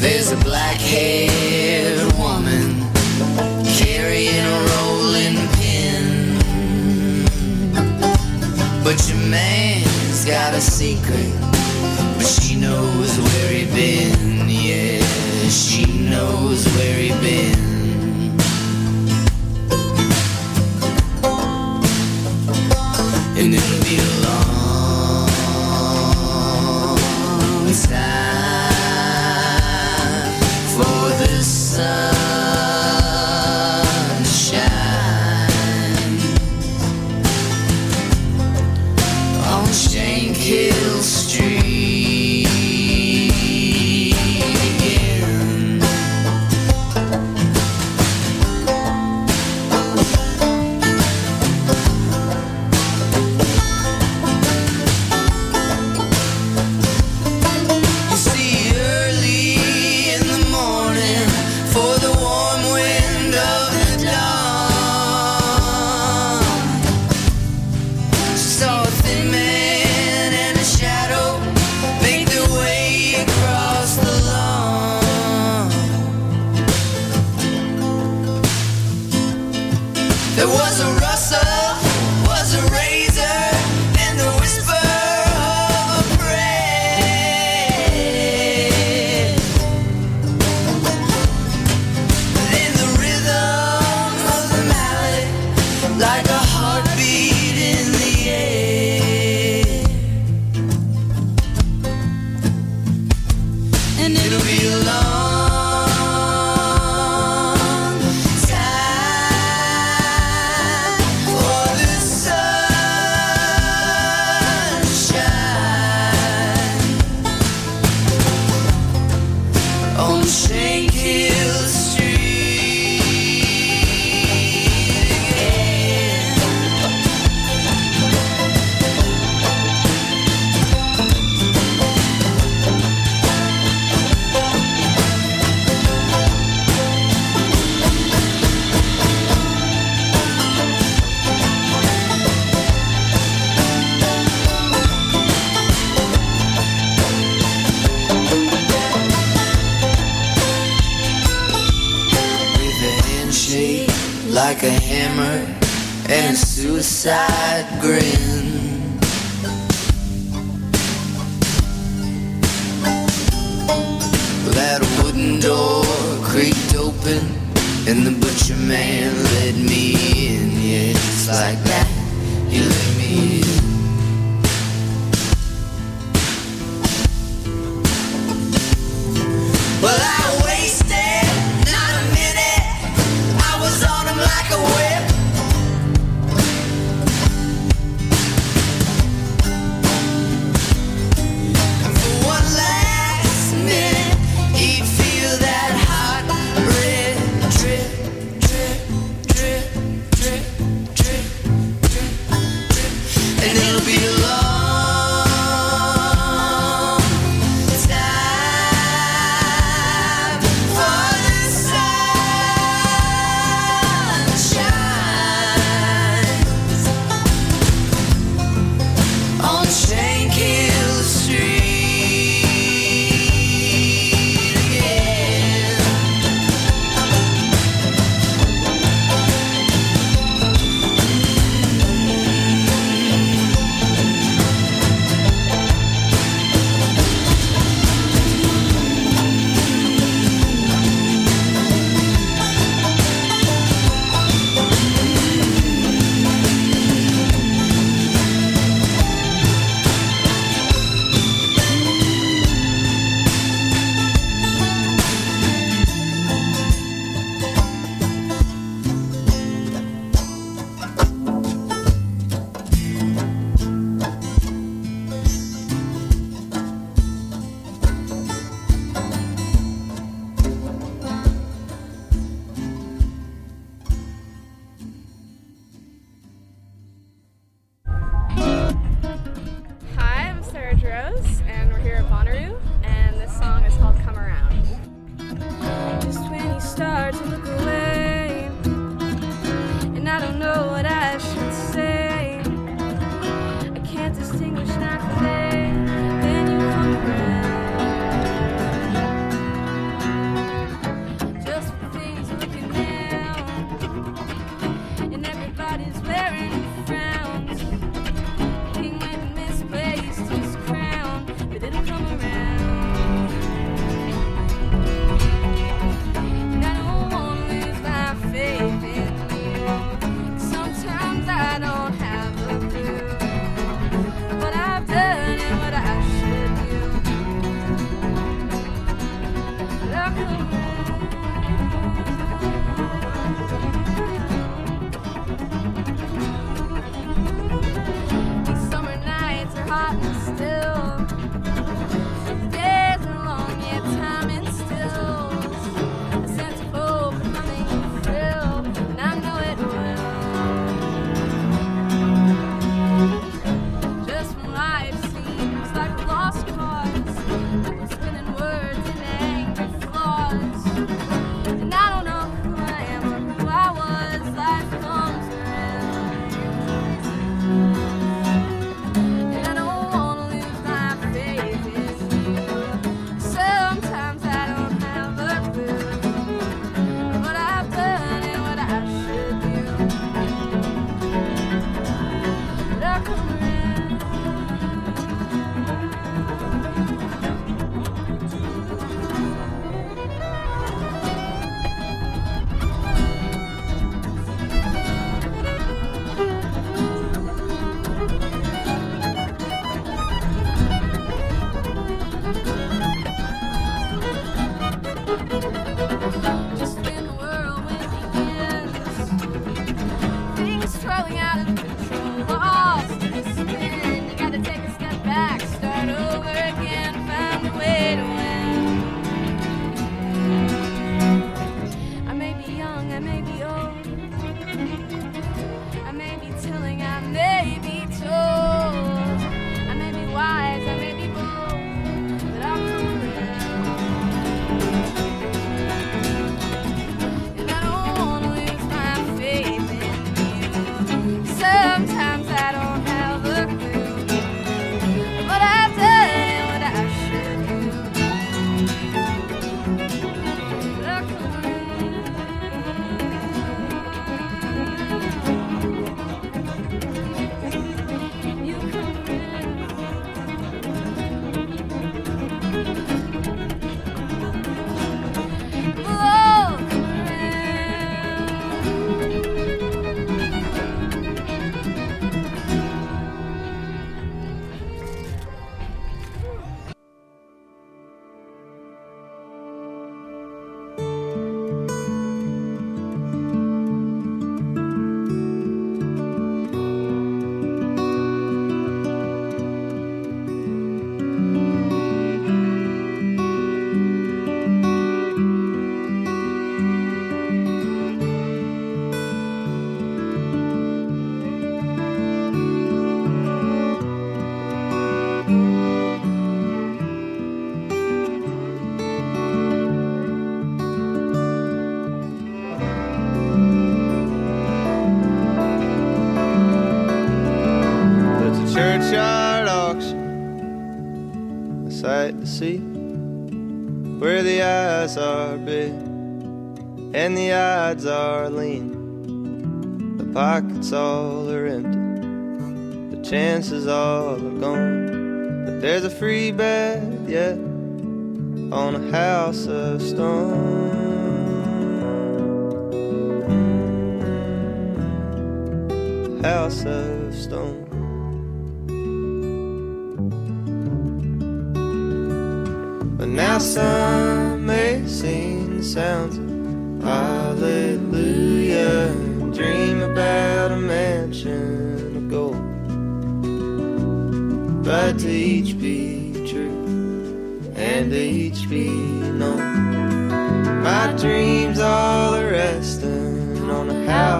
There's a black haired woman carrying a rolling pin. But your man's got a secret, but she knows where he been. Yeah, she knows where he been.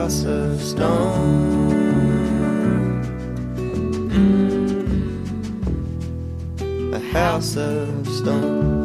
Mm. house of stone. house of stone.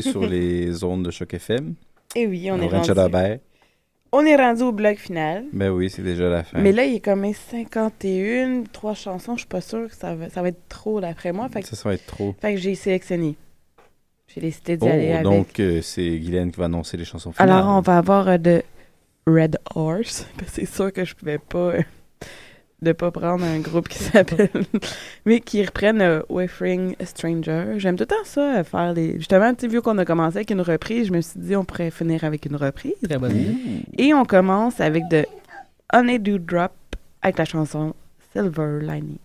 Sur les ondes de choc FM. Et oui, on est rendu. Chalabert. On est rendu au bloc final. Ben oui, c'est déjà la fin. Mais là, il est comme 51, trois chansons. Je suis pas sûre que ça va, ça va être trop d'après moi. Fait que, Ça, ça va être trop. fait que j'ai sélectionné. J'ai décidé d'y Oh, aller avec. donc euh, c'est Guylaine qui va annoncer les chansons finales. Alors, on va avoir euh, de Red Horse. C'est sûr que je pouvais pas euh, de pas prendre un groupe qui s'appelle mais qui reprennent euh, Whiffering Stranger. J'aime tout le temps ça euh, faire les justement, tu sais vu qu'on a commencé avec une reprise, je me suis dit on pourrait finir avec une reprise. Très bonne idée. Et on commence avec de Honeydew Drop avec la chanson Silver Lining.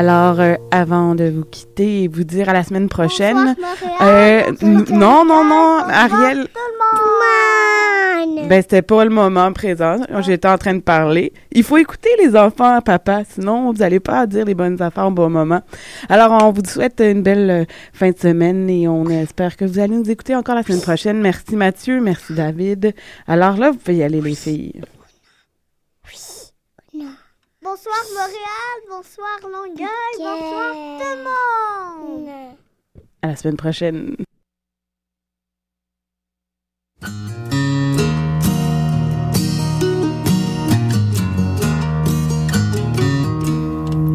Alors, euh, avant de vous quitter et vous dire à la semaine prochaine. Euh, non, non, non, Ariel. Ben, c'était pas le moment présent. J'étais en train de parler. Il faut écouter les enfants, papa, sinon vous allez pas dire les bonnes affaires au bon moment. Alors, on vous souhaite une belle euh, fin de semaine et on espère que vous allez nous écouter encore la semaine prochaine. Merci Mathieu, merci David. Alors là, vous pouvez y aller les filles. Bonsoir Montréal, bonsoir Longueuil, bonsoir tout le monde. À la semaine prochaine.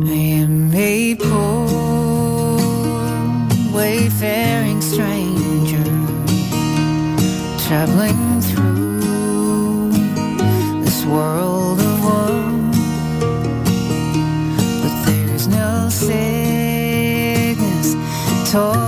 I am a poor, wayfaring stranger, traveling through this world sol.